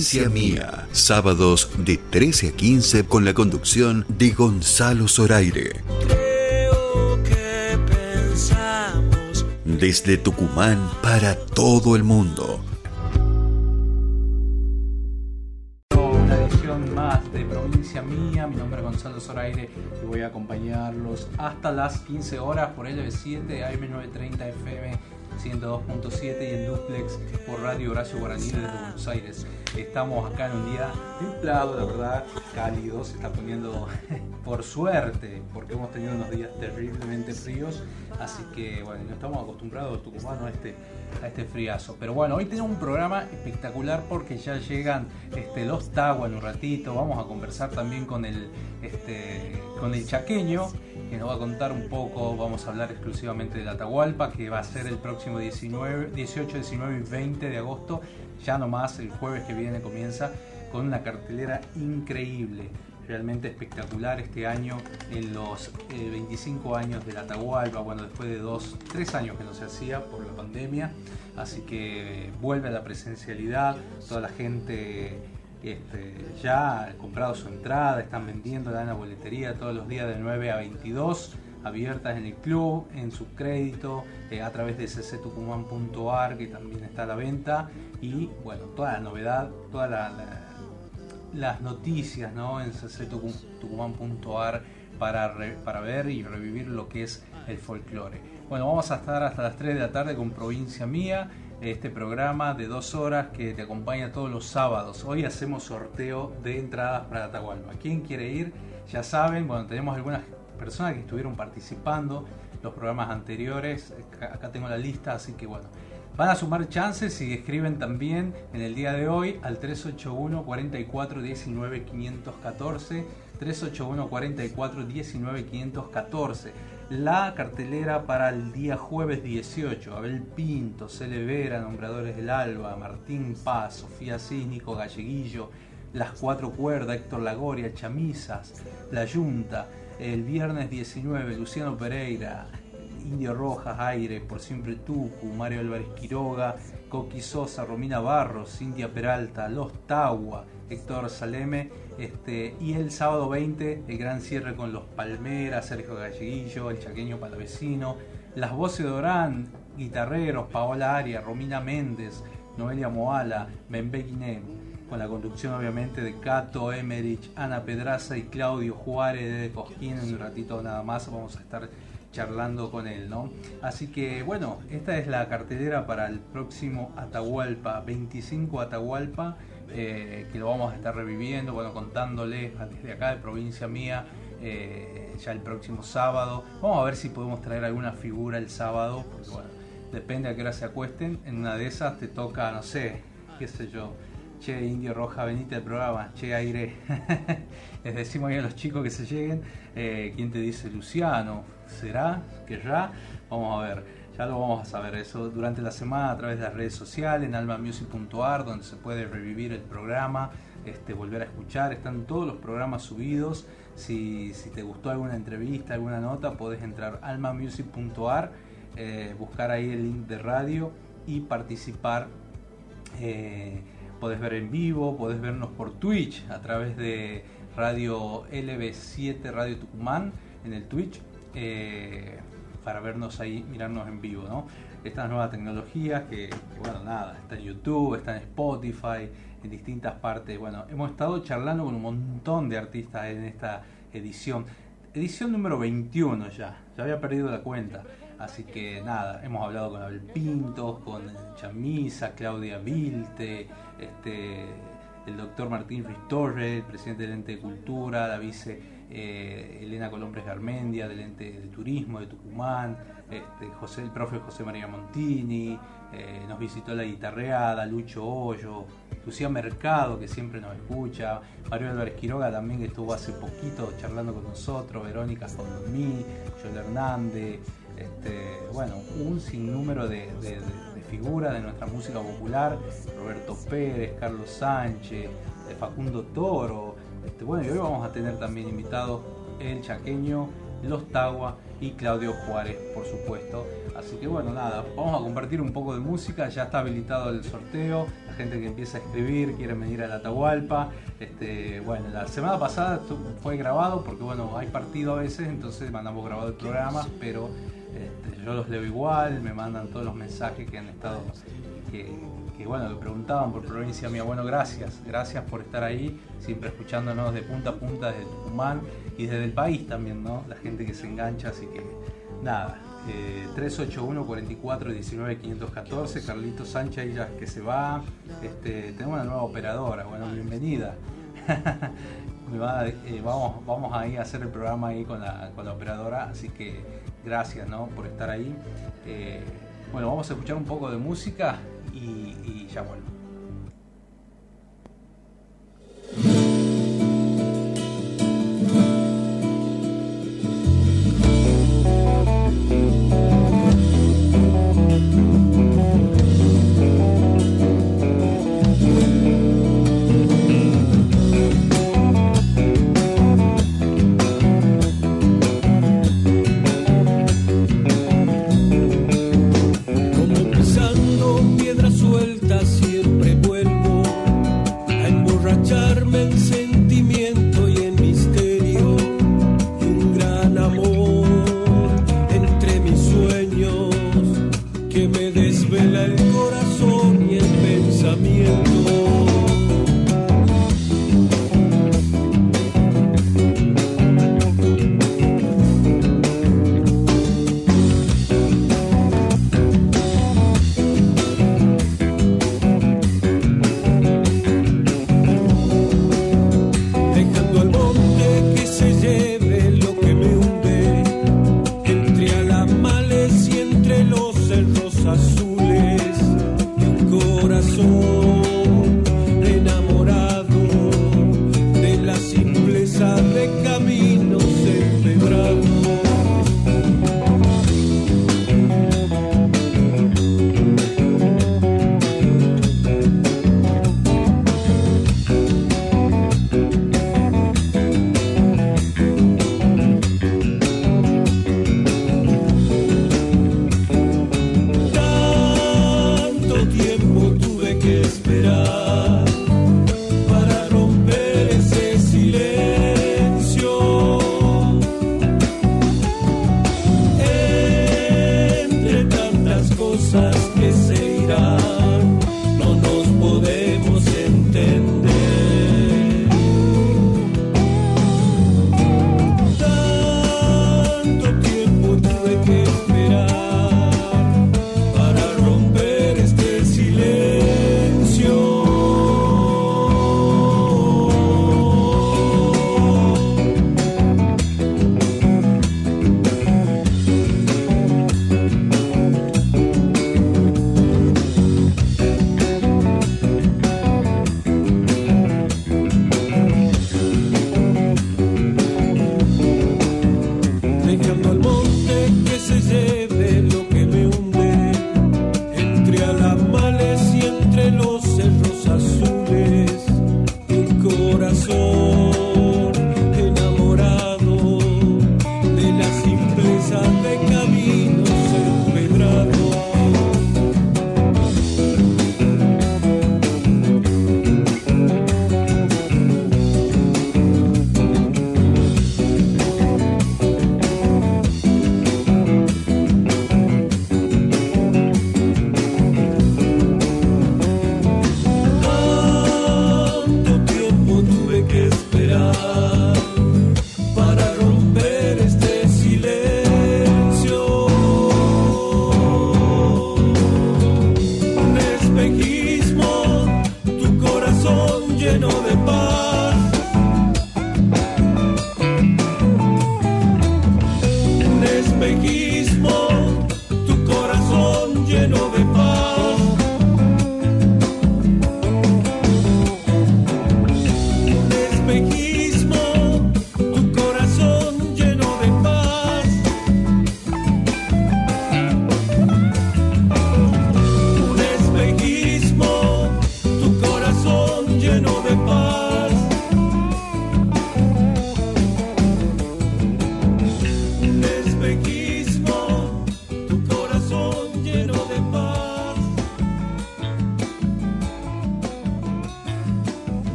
Provincia Mía, sábados de 13 a 15 con la conducción de Gonzalo Zoraire. Desde Tucumán para todo el mundo. Una edición más de Provincia Mía, mi nombre es Gonzalo Zoraire y voy a acompañarlos hasta las 15 horas por LB7 AM930 FM 102.7 y en duplex por Radio Horacio Guaraní desde Buenos Aires. Estamos acá en un día templado, la verdad, cálido, se está poniendo por suerte, porque hemos tenido unos días terriblemente fríos, así que bueno, no estamos acostumbrados tucumanos a este, a este friazo. Pero bueno, hoy tenemos un programa espectacular porque ya llegan este, los Tagua en un ratito, vamos a conversar también con el, este, con el chaqueño que nos va a contar un poco, vamos a hablar exclusivamente de la Atahualpa, que va a ser el próximo 19, 18, 19 y 20 de agosto, ya nomás el jueves que viene comienza con una cartelera increíble, realmente espectacular este año en los 25 eh, años de la Atahualpa, bueno, después de dos, tres años que no se hacía por la pandemia, así que vuelve a la presencialidad, toda la gente este, ya comprado su entrada, están vendiendo en la boletería todos los días de 9 a 22, abiertas en el club, en su crédito, eh, a través de cctucumán.ar que también está a la venta y bueno, toda la novedad, todas las noticias ¿no? en cctucumán.ar para, para ver y revivir lo que es el folclore. Bueno, vamos a estar hasta las 3 de la tarde con Provincia Mía este programa de dos horas que te acompaña todos los sábados. Hoy hacemos sorteo de entradas para Atahualpa. ¿Quién quiere ir? Ya saben, bueno, tenemos algunas personas que estuvieron participando los programas anteriores. Acá tengo la lista, así que bueno. Van a sumar chances y escriben también en el día de hoy al 381 44 19 514 381 44 19 514 la cartelera para el día jueves 18. Abel Pinto, Cele Vera, Nombradores del Alba, Martín Paz, Sofía Cínico, Galleguillo, Las Cuatro Cuerdas, Héctor Lagoria, Chamisas, La Yunta. El viernes 19, Luciano Pereira, Indio Rojas, Aire, Por Siempre Tucu, Mario Álvarez Quiroga, Coqui Sosa, Romina Barros, Cintia Peralta, Los Tagua, Héctor Saleme este, y el sábado 20, el gran cierre con los Palmeras, Sergio Galleguillo, el Chaqueño Palavecino, las voces de Orán, guitarreros, Paola Aria, Romina Méndez, Noelia Moala, Guinem, con la conducción obviamente de Cato Emerich, Ana Pedraza y Claudio Juárez de Cosquín. En un ratito nada más vamos a estar charlando con él, ¿no? Así que bueno, esta es la cartelera para el próximo Atahualpa, 25 Atahualpa eh, que lo vamos a estar reviviendo, bueno, contándoles desde acá de provincia mía, eh, ya el próximo sábado. Vamos a ver si podemos traer alguna figura el sábado, porque bueno, depende a qué hora se acuesten. En una de esas te toca, no sé, qué sé yo, che, Indio Roja, venite al programa, che, aire. Les decimos a los chicos que se lleguen, eh, ¿quién te dice Luciano? ¿Será? que ya Vamos a ver. Lo vamos a saber eso durante la semana a través de las redes sociales, en almamusic.ar, donde se puede revivir el programa, este, volver a escuchar. Están todos los programas subidos. Si, te gustó alguna entrevista, alguna nota, podés entrar almamusic.ar, eh, buscar ahí el link de radio y participar. Eh, podés ver en vivo, podés vernos por Twitch a través de Radio LB7 Radio Tucumán en el Twitch. Eh, para vernos ahí, mirarnos en vivo, ¿no? Estas nuevas tecnologías que, bueno, nada, está en YouTube, está en Spotify, en distintas partes. Bueno, hemos estado charlando con un montón de artistas en esta edición. Edición número 21 ya, ya había perdido la cuenta. Así que nada, hemos hablado con Abel Pintos, con Chamisa, Claudia Vilte, este, el doctor Martín Ristorre, el presidente del ente de cultura, la vice eh, Elena Colombres Garmendia del ente de turismo de Tucumán, este, José, el profe José María Montini, eh, nos visitó la guitarreada, Lucho Hoyo, Lucía Mercado que siempre nos escucha, Mario Álvarez Quiroga también que estuvo hace poquito charlando con nosotros, Verónica Condomí, Joel Hernández, este, bueno, un sinnúmero de, figuras de nuestra música popular, Roberto Pérez, Carlos Sánchez, Facundo Toro, este, bueno, y hoy vamos a tener también invitados el chaqueño, los Tagua y Claudio Juárez, por supuesto. Así que bueno, nada, vamos a compartir un poco de música, ya está habilitado el sorteo, la gente que empieza a escribir, quiere venir a la Atahualpa. Este, bueno, la semana pasada fue grabado porque bueno, hay partido a veces, entonces mandamos grabado el programa, pero este, yo los leo igual, me mandan todos los mensajes que han estado, bueno, que preguntaban por provincia mía. Bueno, gracias, gracias por estar ahí, siempre escuchándonos de punta a punta desde Tucumán y desde el país también, ¿no? La gente que se engancha, así que nada. 381 44 19 514 Carlito Sánchez ya que se va este, tenemos una nueva operadora bueno bienvenida eh, vamos vamos ahí a hacer el programa ahí con la, con la operadora así que gracias ¿no? por estar ahí eh, bueno vamos a escuchar un poco de música y, ya vuelvo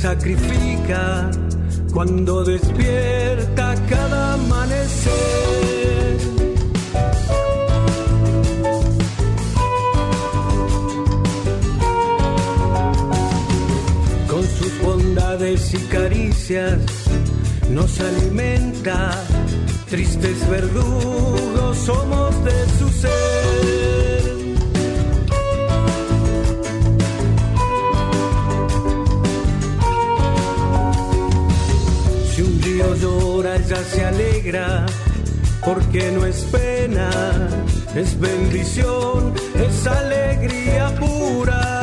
sacrifica cuando despierta cada amanecer. Con sus bondades y caricias nos alimenta, tristes verdugos somos de su ser. se alegra porque no es pena, es bendición, es alegría pura.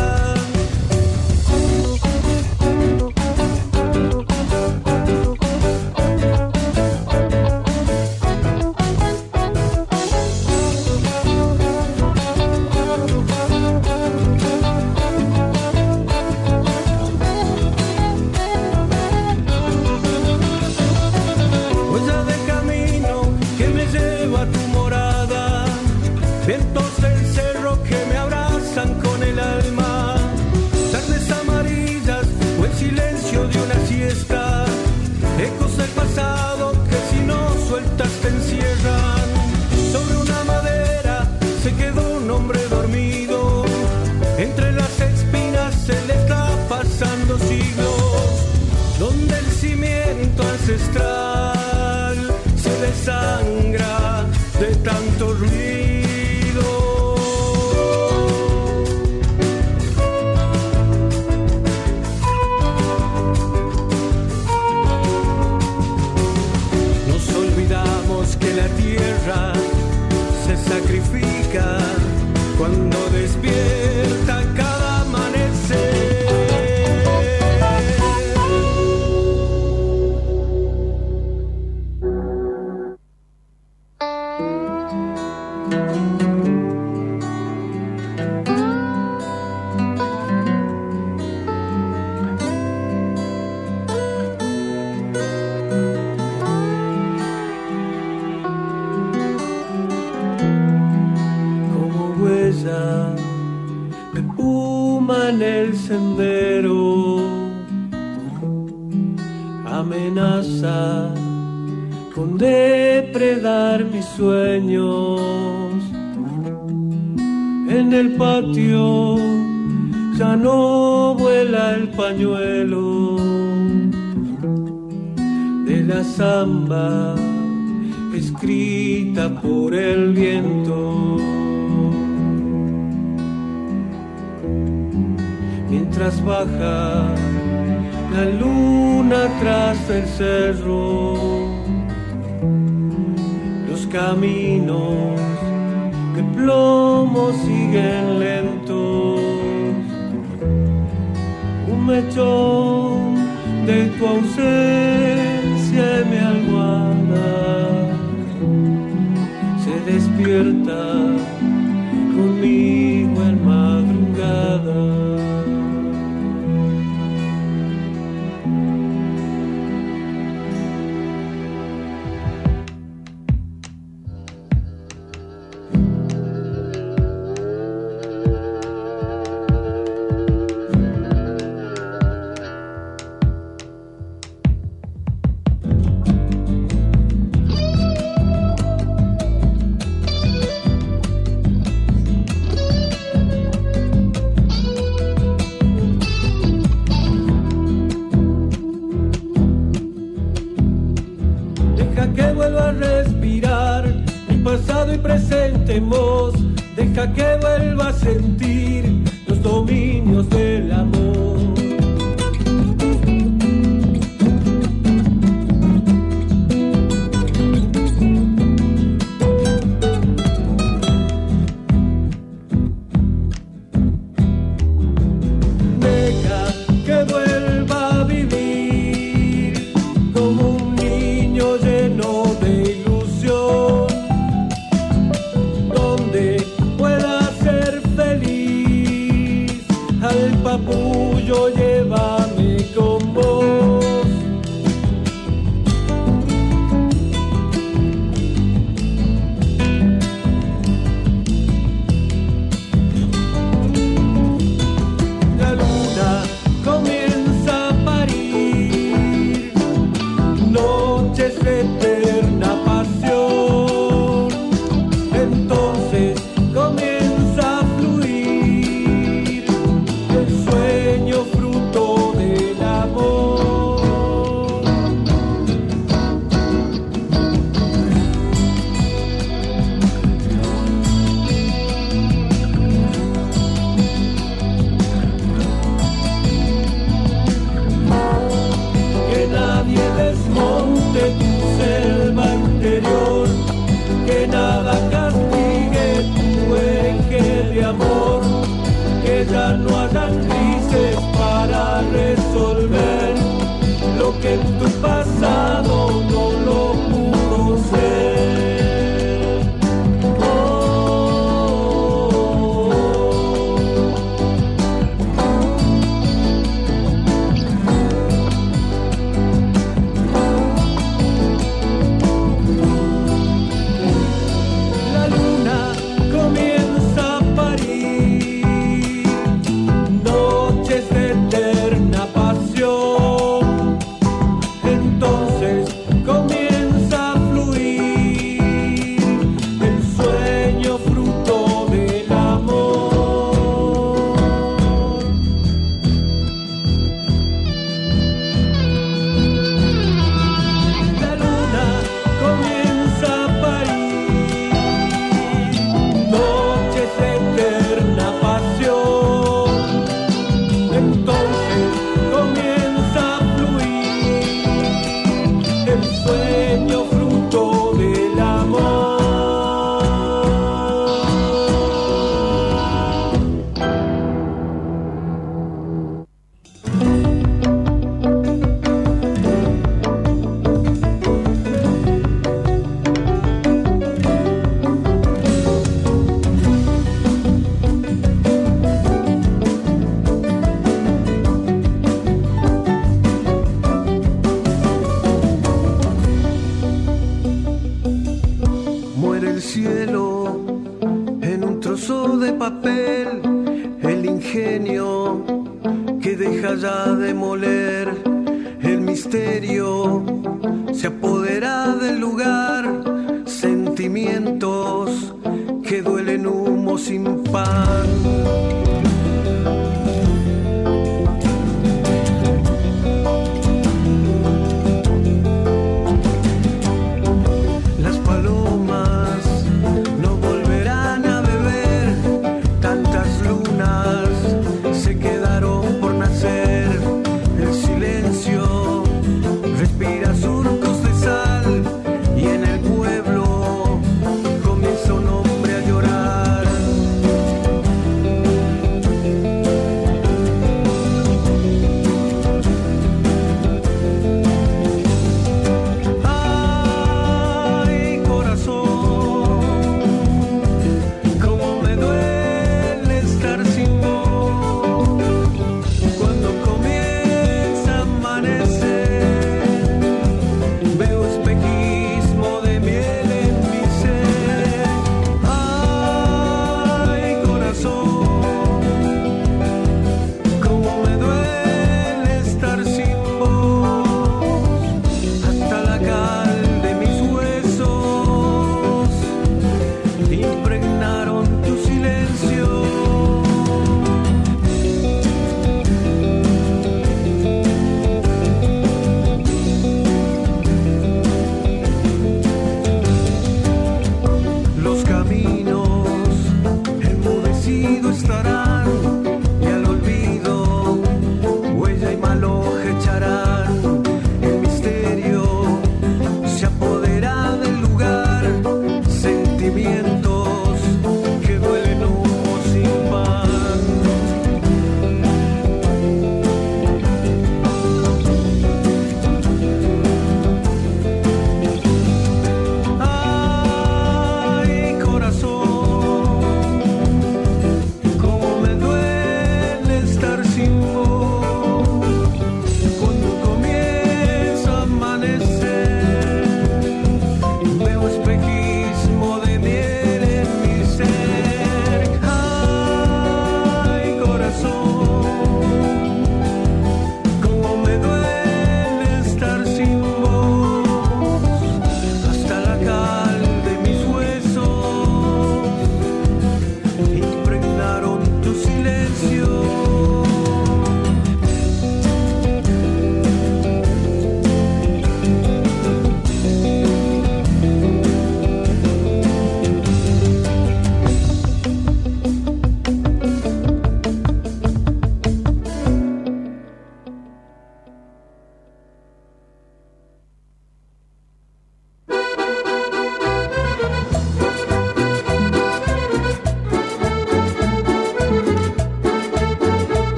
hoy deja que vuelva a sentir los dominios del amor.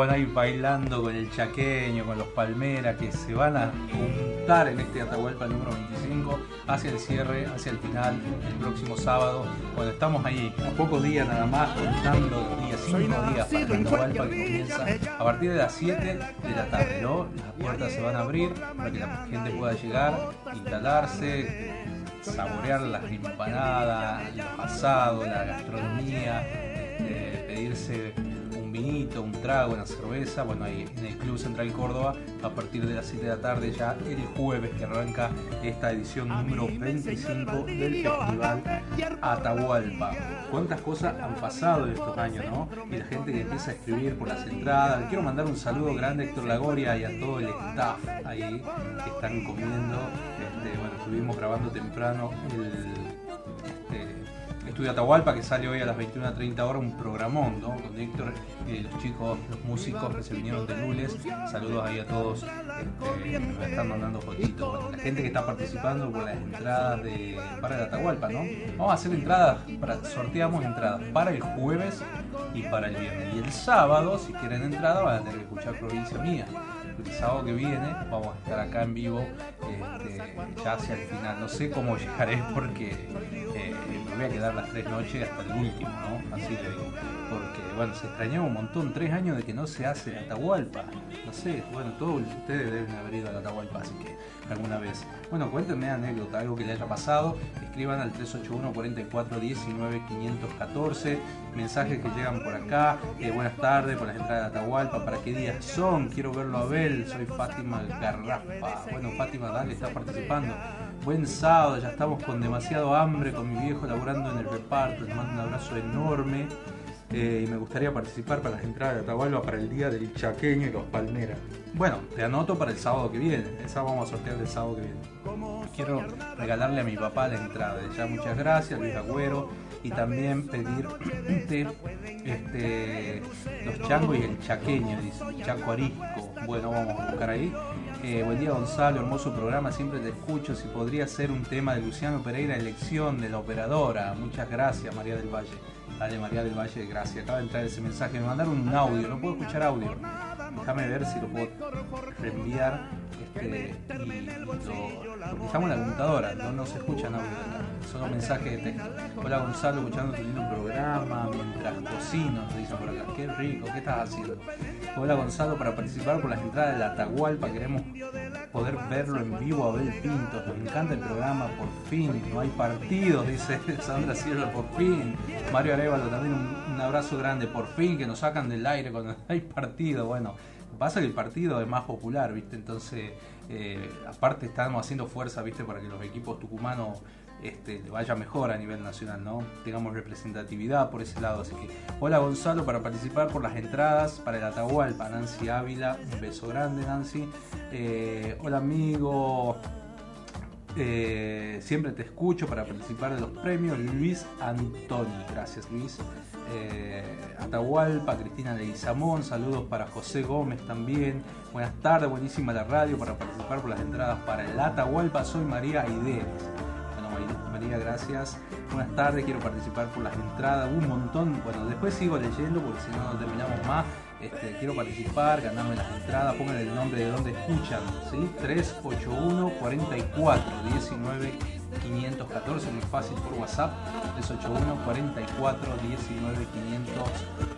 Minutos, bueno, ahí bailando con el chaqueño, con los palmeras que se van a juntar en este Atahualpa número 25 hacia el cierre, hacia el final, el próximo sábado. Bueno, estamos ahí a pocos días nada más, contando los días, cinco días para el Atahualpa que comienza a partir de las 7 de la tarde, ¿no? Las puertas se van a abrir para que la gente pueda llegar, instalarse, saborear las empanadas, el asado, la gastronomía, este, pedirse un trago, una cerveza, bueno, ahí en el Club Central Córdoba, a partir de las 7 de la tarde, ya el jueves que arranca esta edición número 25 del Festival Atahualpa. ¿Cuántas cosas han pasado en estos años, no? Y la gente que empieza a escribir por las entradas. Quiero mandar un saludo grande a Héctor Lagoria y a todo el staff ahí que están comiendo. Este, bueno, estuvimos grabando temprano el Estudio Atahualpa que sale hoy a las 21.30 horas, un programón, ¿no? Con Héctor, eh, los chicos, los músicos que se vinieron de Lules. Saludos ahí a todos este, están mandando fotitos. La gente que está participando por las entradas de, para el Atahualpa, ¿no? Vamos a hacer entradas, para, sorteamos entradas para el jueves y para el viernes. Y el sábado, si quieren entrada, van a tener que escuchar Provincia Mía el sábado que viene vamos a estar acá en vivo este, ya hacia el final. No sé cómo llegaré porque eh, voy a quedar las tres noches hasta el último, ¿no? Así le digo. Porque, bueno, se extrañó un montón, tres años de que no se hace la Atahualpa. No sé, bueno, todos ustedes deben haber ido a la Atahualpa, así que alguna vez. Bueno, cuéntenme anécdota, algo que le haya pasado. Escriban al 381 44 19 514. Mensajes que llegan por acá. Eh, buenas tardes, por las entradas de Atahualpa. ¿Para qué días son? Quiero verlo a Abel. Soy Fátima Garrafa. Bueno, Fátima, dale, está participando. Buen sábado, ya estamos con demasiado hambre, con mi viejo laburando en el reparto. Les mando un abrazo enorme. Eh, y me gustaría participar para las entradas de Atahualpa para el día del chaqueño y los palmeras. Bueno, te anoto para el sábado que viene. Sábado vamos a sortear el sábado que viene. Quiero regalarle a mi papá la entrada. Ya muchas gracias, Luis Agüero. Y también pedirte este, los changos y el chaqueño, dice, Chaco Arisco. Bueno, vamos a buscar ahí. Eh, buen día Gonzalo, hermoso programa, siempre te escucho. Si podría ser un tema de Luciano Pereira, elección de la operadora. Muchas gracias, María del Valle. Dale, María del Valle, gracias. Acaba de entrar ese mensaje. Me mandaron un audio, no puedo escuchar audio. Déjame ver si lo puedo reenviar. Este, y estamos en la computadora, no, no se escuchan audio acá. Solo mensajes de texto. Hola Gonzalo, escuchando tu lindo programa mientras cocino, nos dicen por acá. Qué rico, ¿qué estás haciendo? Hola Gonzalo, para participar por las entradas de la Atahualpa queremos poder verlo en vivo a Abel Pinto. Nos encanta el programa, por fin. No hay partidos, dice Sandra Sierra, por fin. Mario Arevalo también un abrazo grande, por fin que nos sacan del aire cuando hay partido. Bueno, pasa que el partido es más popular, ¿viste? Entonces, eh, aparte estamos haciendo fuerza, ¿viste? Para que los equipos tucumanos este, vaya mejor a nivel nacional, ¿no? Tengamos representatividad por ese lado. Así que, hola Gonzalo, para participar por las entradas para el Atahualpa, Nancy Ávila, un beso grande Nancy. Eh, hola amigo, eh, siempre te escucho para participar de los premios. Luis Antoni, gracias Luis. Eh, Atahualpa, Cristina Leguizamón, saludos para José Gómez también. Buenas tardes, buenísima la radio para participar por las entradas para el Atahualpa. Soy María Aideres. Bueno, María, gracias. Buenas tardes, quiero participar por las entradas. Un montón, bueno, después sigo leyendo porque si no, no terminamos más. Este, quiero participar, ganarme las entradas, pongan el nombre de donde escuchan, ¿sí? 381 44 19 514, muy fácil por WhatsApp, 381 44 19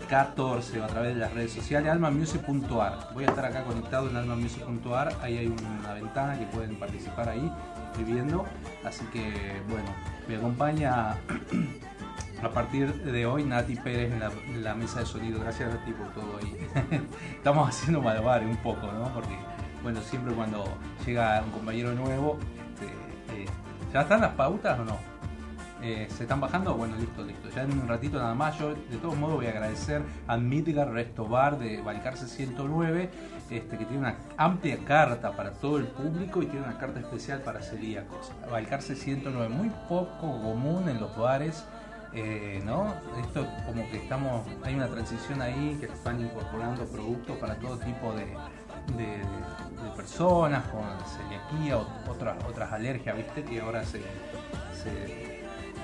514 o a través de las redes sociales, almamusic.ar. Voy a estar acá conectado en almamusic.ar, ahí hay una ventana que pueden participar ahí escribiendo, así que bueno, me acompaña a partir de hoy Nati Pérez en la, mesa de sonido. Gracias Nati por todo ahí. Estamos haciendo malabares un poco, ¿no? Porque, bueno, siempre cuando llega un compañero nuevo, este, eh, ¿ya están las pautas o no? Eh, ¿Se están bajando? Bueno, listo, listo. Ya en un ratito nada más. Yo de todos modos voy a agradecer a Midgar Resto Bar de Balcarce 109, este, que tiene una amplia carta para todo el público y tiene una carta especial para celíacos. Balcarce 109, muy poco común en los bares eh, ¿no? Esto como que estamos, hay una transición ahí que están incorporando productos para todo tipo de, personas con celiaquía otras, otras alergias, ¿viste? Que ahora se,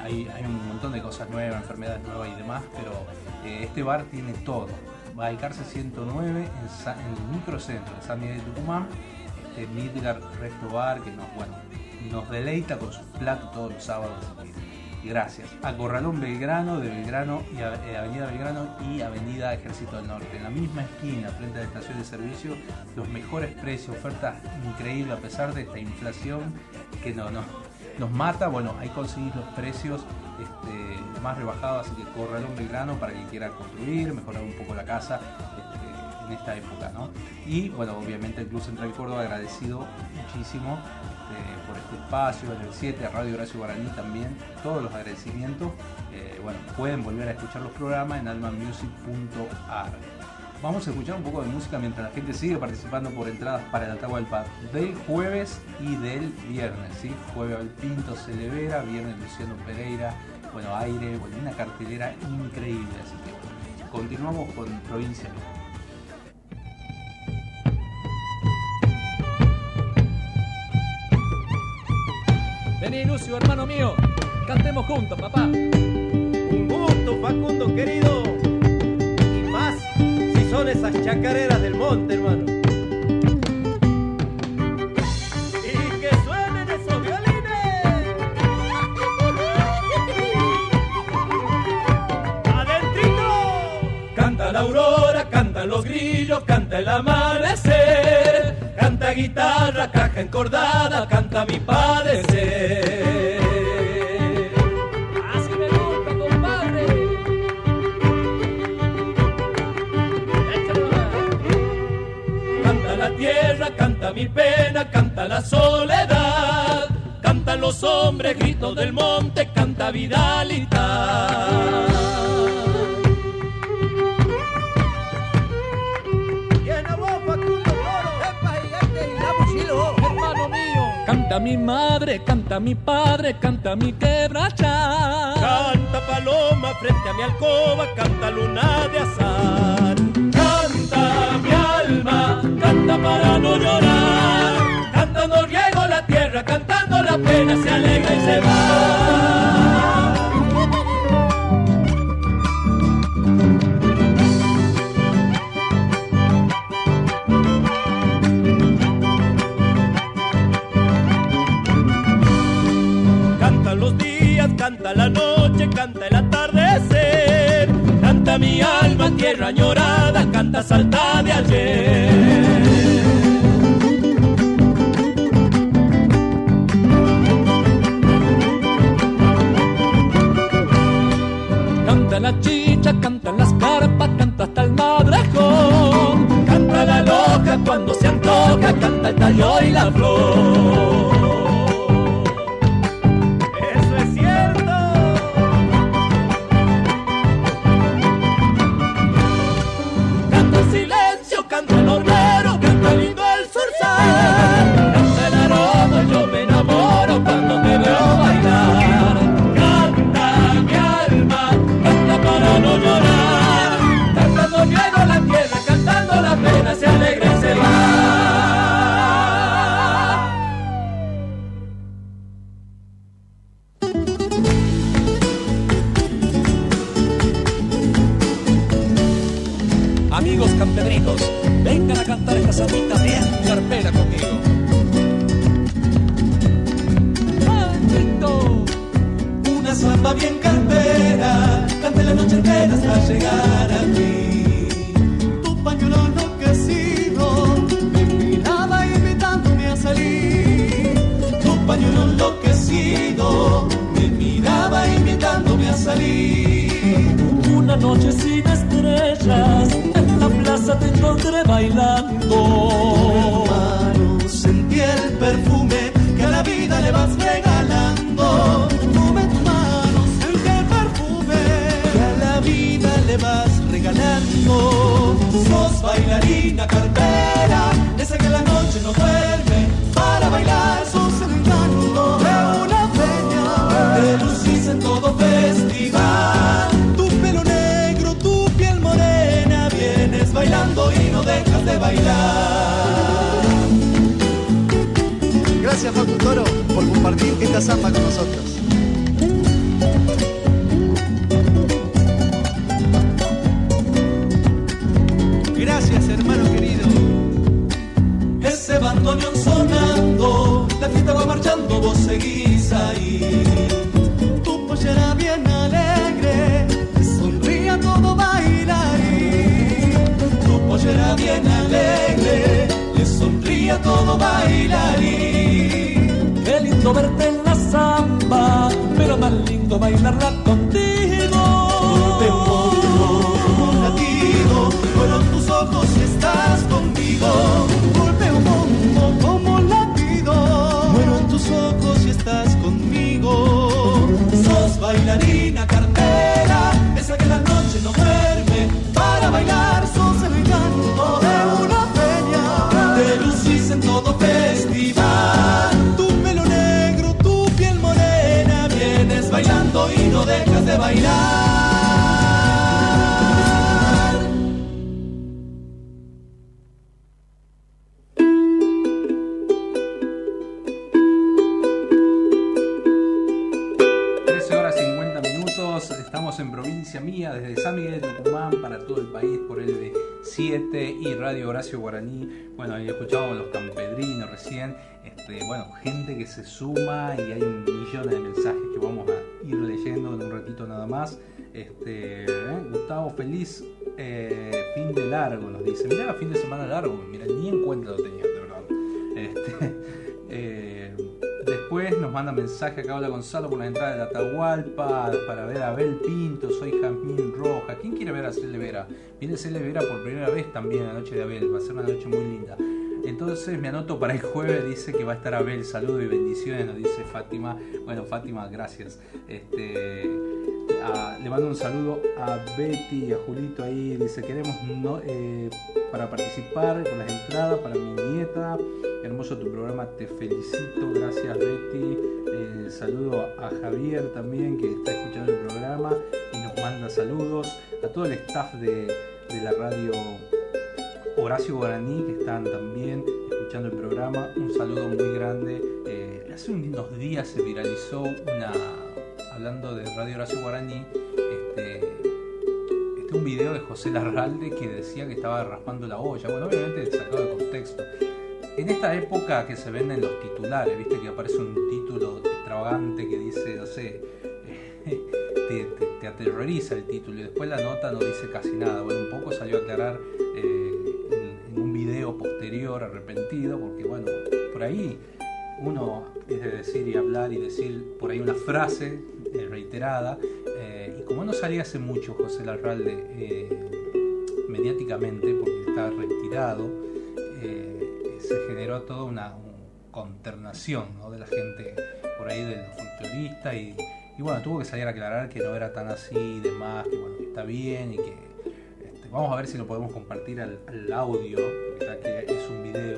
hay, un montón de cosas nuevas, enfermedades nuevas y demás, pero eh, este bar tiene todo. Va a Cárcel 109 en, el microcentro de San Miguel de Tucumán, este Midgar Resto Bar que nos, bueno, nos deleita con sus platos todos los sábados gracias. A Corralón Belgrano, de Belgrano y eh, Avenida Belgrano y Avenida Ejército del Norte. En la misma esquina, frente a la estación de servicio, los mejores precios, ofertas increíbles a pesar de esta inflación que no, no nos mata. Bueno, ahí conseguís los precios este, más rebajados, así que Corralón Belgrano para quien quiera construir, mejorar un poco la casa. Este, en esta época, ¿no? Y bueno, obviamente el Club Central Córdoba agradecido muchísimo por este espacio, en el 7, Radio Horacio Guaraní también, todos los agradecimientos. Eh, bueno, pueden volver a escuchar los programas en almamusic.ar. Vamos a escuchar un poco de música mientras la gente sigue participando por entradas para el Atahualpa del jueves y del viernes. ¿sí? Jueves el Pinto Celevera, viernes Luciano Pereira, bueno, aire, bueno, una cartelera increíble. Así que continuamos con Provincia Vení, Lucio, hermano mío. Cantemos juntos, papá. Un gusto, Facundo querido. Y más si son esas chacareras del monte, hermano. Y que suenen esos violines. ¡Adentrito! Canta la aurora, cantan los grillos, canta el amanecer canta guitarra, caja encordada, canta mi padecer. Así me gusta, compadre. Canta la tierra, canta mi pena, canta la soledad. Cantan los hombres, gritos del monte, canta Vidalita. Canta mi madre, canta mi padre, canta mi quebracha. Canta paloma frente a mi alcoba, canta luna de azar. Canta mi alma, canta para no llorar. Cantando riego la tierra, cantando la pena se alegra y se va. Canta la noche, canta el atardecer, canta mi alma, tierra añorada, canta salta de ayer. Canta la chicha, canta las carpas, canta hasta el madrejón. Canta la loca cuando se antoja, canta el tallo y la flor. Gracias Facu Toro por compartir esta samba con nosotros. Eh, fin de largo, nos dice. Mira, fin de semana largo, mira, ni en cuenta lo tenía, de verdad. Este, eh, Después nos manda mensaje acá habla Gonzalo por la entrada de Atahualpa para ver a Abel Pinto, soy Jazmín Roja. ¿Quién quiere ver a Cele Vera? Viene Cele Vera por primera vez también la noche de Abel, va a ser una noche muy linda. Entonces me anoto para el jueves, dice que va a estar Abel, saludos y bendiciones, nos dice Fátima. Bueno, Fátima, gracias. Este, le mando un saludo a Betty y a Julito ahí, dice queremos no, eh, para participar con las entradas para mi nieta. Hermoso tu programa, te felicito, gracias Betty. Eh, saludo a Javier también que está escuchando el programa y nos manda saludos. A todo el staff de, de la radio Horacio Guaraní que están también escuchando el programa. Un saludo muy grande. Eh, hace unos días se viralizó una, hablando de Radio Horacio Guaraní, este, este, un video de José Larralde que decía que estaba raspando la olla. Bueno, obviamente sacado de contexto. En esta época que se venden los titulares, viste que aparece un título extravagante que dice, no sé, te, te- te aterroriza el título y después la nota no dice casi nada. Bueno, un poco salió a aclarar eh, en, en un video posterior arrepentido, porque bueno, por ahí uno es de decir y hablar y decir por ahí una frase reiterada, eh, y como no salía hace mucho José Larralde eh, mediáticamente, porque está retirado, eh, se generó toda una un- consternación ¿no? de la gente por ahí de los y, y bueno, tuvo que salir a aclarar que no era tan así y demás, que bueno, que está bien y que este, vamos a ver si lo podemos compartir al, al audio, que es un video,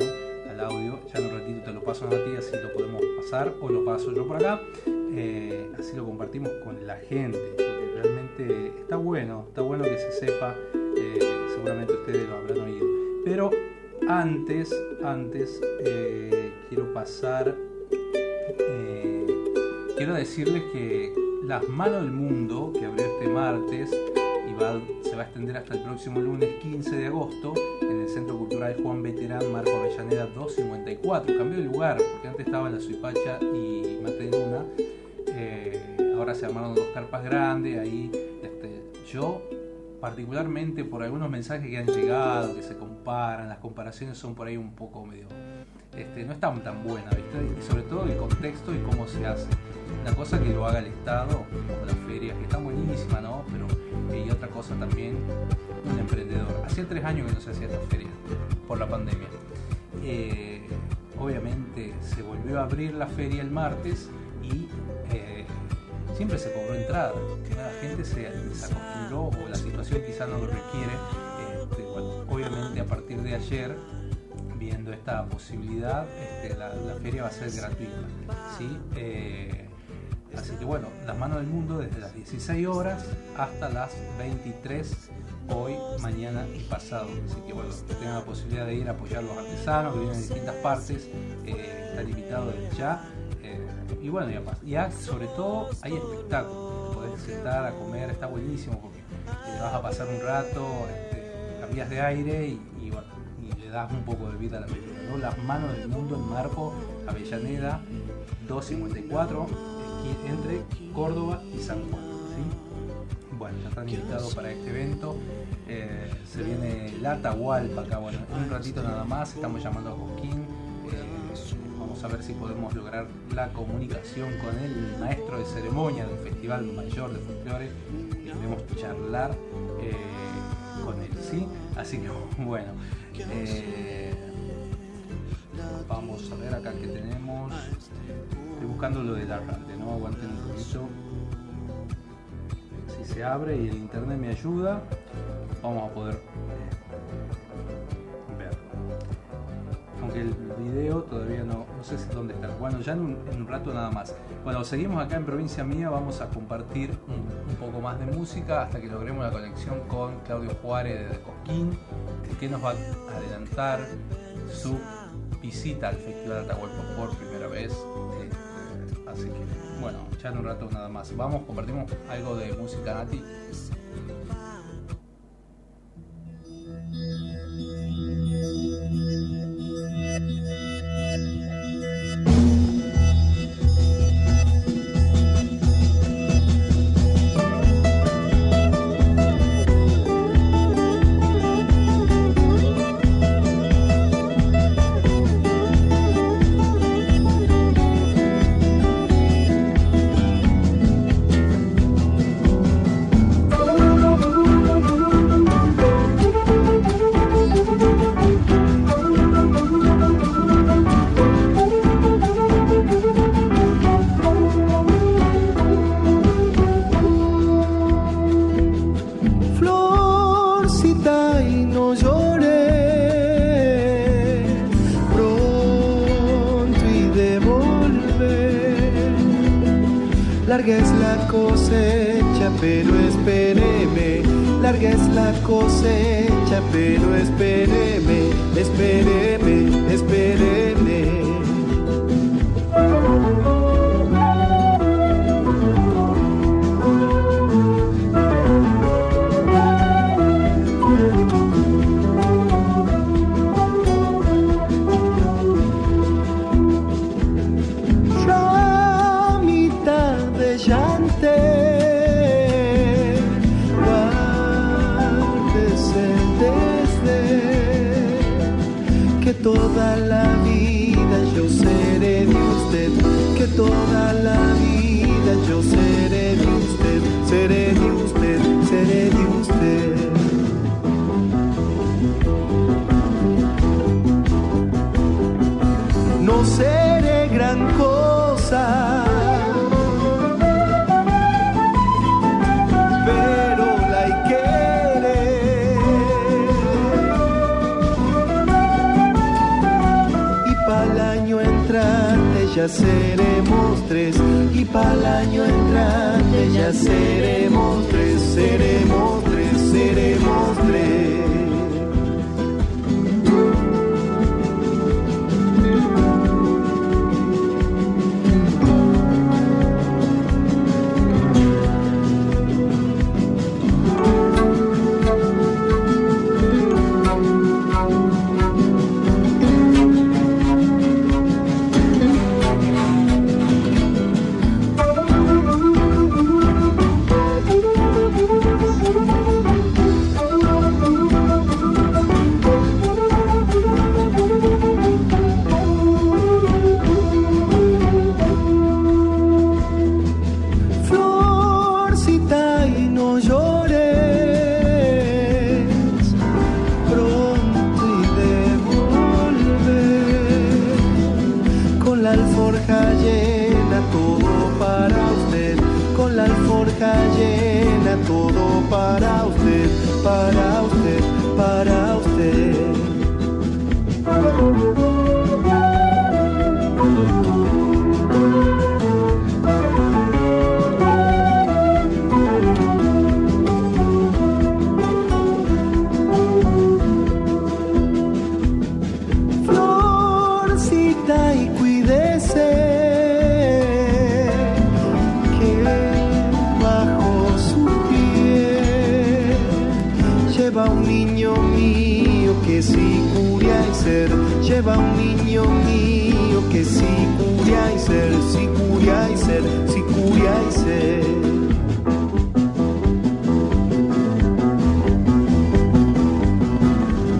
al audio, ya en un ratito te lo paso a ti, así lo podemos pasar o lo paso yo por acá, eh, así lo compartimos con la gente, porque realmente está bueno, está bueno que se sepa, eh, seguramente ustedes lo habrán oído, pero antes, antes eh, quiero pasar, quiero decirles que Las Manos del Mundo, que abrió este martes se va a extender hasta el próximo lunes 15 de agosto en el Centro Cultural Juan Veterán Marco Avellaneda 254. Cambió de lugar, porque antes estaba la Suipacha y Mate Luna. Eh, ahora se armaron dos carpas grandes, ahí este, yo particularmente por algunos mensajes que han llegado, que se comparan, las comparaciones son por ahí un poco medio... Este, no están tan buenas, ¿viste? Y sobre todo el contexto y cómo se hace. Una cosa que lo haga el Estado, como las ferias, que están buenísimas, ¿no? Pero, y otra cosa también, un emprendedor. Hacía tres años que no se hacía esta feria, por la pandemia. Eh, obviamente se volvió a abrir la feria el martes y eh, siempre se cobró entrada. La gente se desacostumbró o la situación quizá no lo requiere. Este, obviamente a partir de ayer, viendo esta posibilidad, este, la, la feria va a ser gratuita. ¿sí? Eh, así que bueno, las manos del mundo desde las 16 horas hasta las 23 hoy, mañana y pasado. Así que bueno, que tengan la posibilidad de ir a apoyar a los artesanos que vienen de distintas partes, eh, están invitados desde ya. Eh, y bueno, y apa- y ah, sobre todo hay espectáculos. Podés sentar a comer, está buenísimo porque te vas a pasar un rato, este, cambias de aire y, bueno, y le das un poco de vida a la película. Las manos del mundo en Marco, Avellaneda, 254, entre Córdoba y San Juan. ¿sí? Bueno, ya están invitados para este evento. Eh, se viene la Atahualpa acá, bueno, en un ratito nada más, estamos llamando a Cosquín. Eh, vamos a ver si podemos lograr la comunicación con el maestro de ceremonia del Festival Mayor de Folclore queremos charlar eh, con él, ¿sí? Así que bueno. vamos a ver acá que tenemos. Estoy buscando lo del arrante, ¿no? Aguanten un poquito si se abre y el internet me ayuda, vamos a poder eh, ver. Aunque el video todavía no, no sé dónde está. Bueno, ya en un, rato nada más. Bueno, seguimos acá en provincia mía, vamos a compartir un, poco más de música hasta que logremos la conexión con Claudio Juárez de Cosquín, que nos va a adelantar su visita al Festival Atahualpa por primera vez. Así que, bueno, ya en un rato nada más. Vamos, compartimos algo de música Nati. y no llores, pronto y de con la alforja llena todo para usted, con la alforja llena todo para usted, para usted.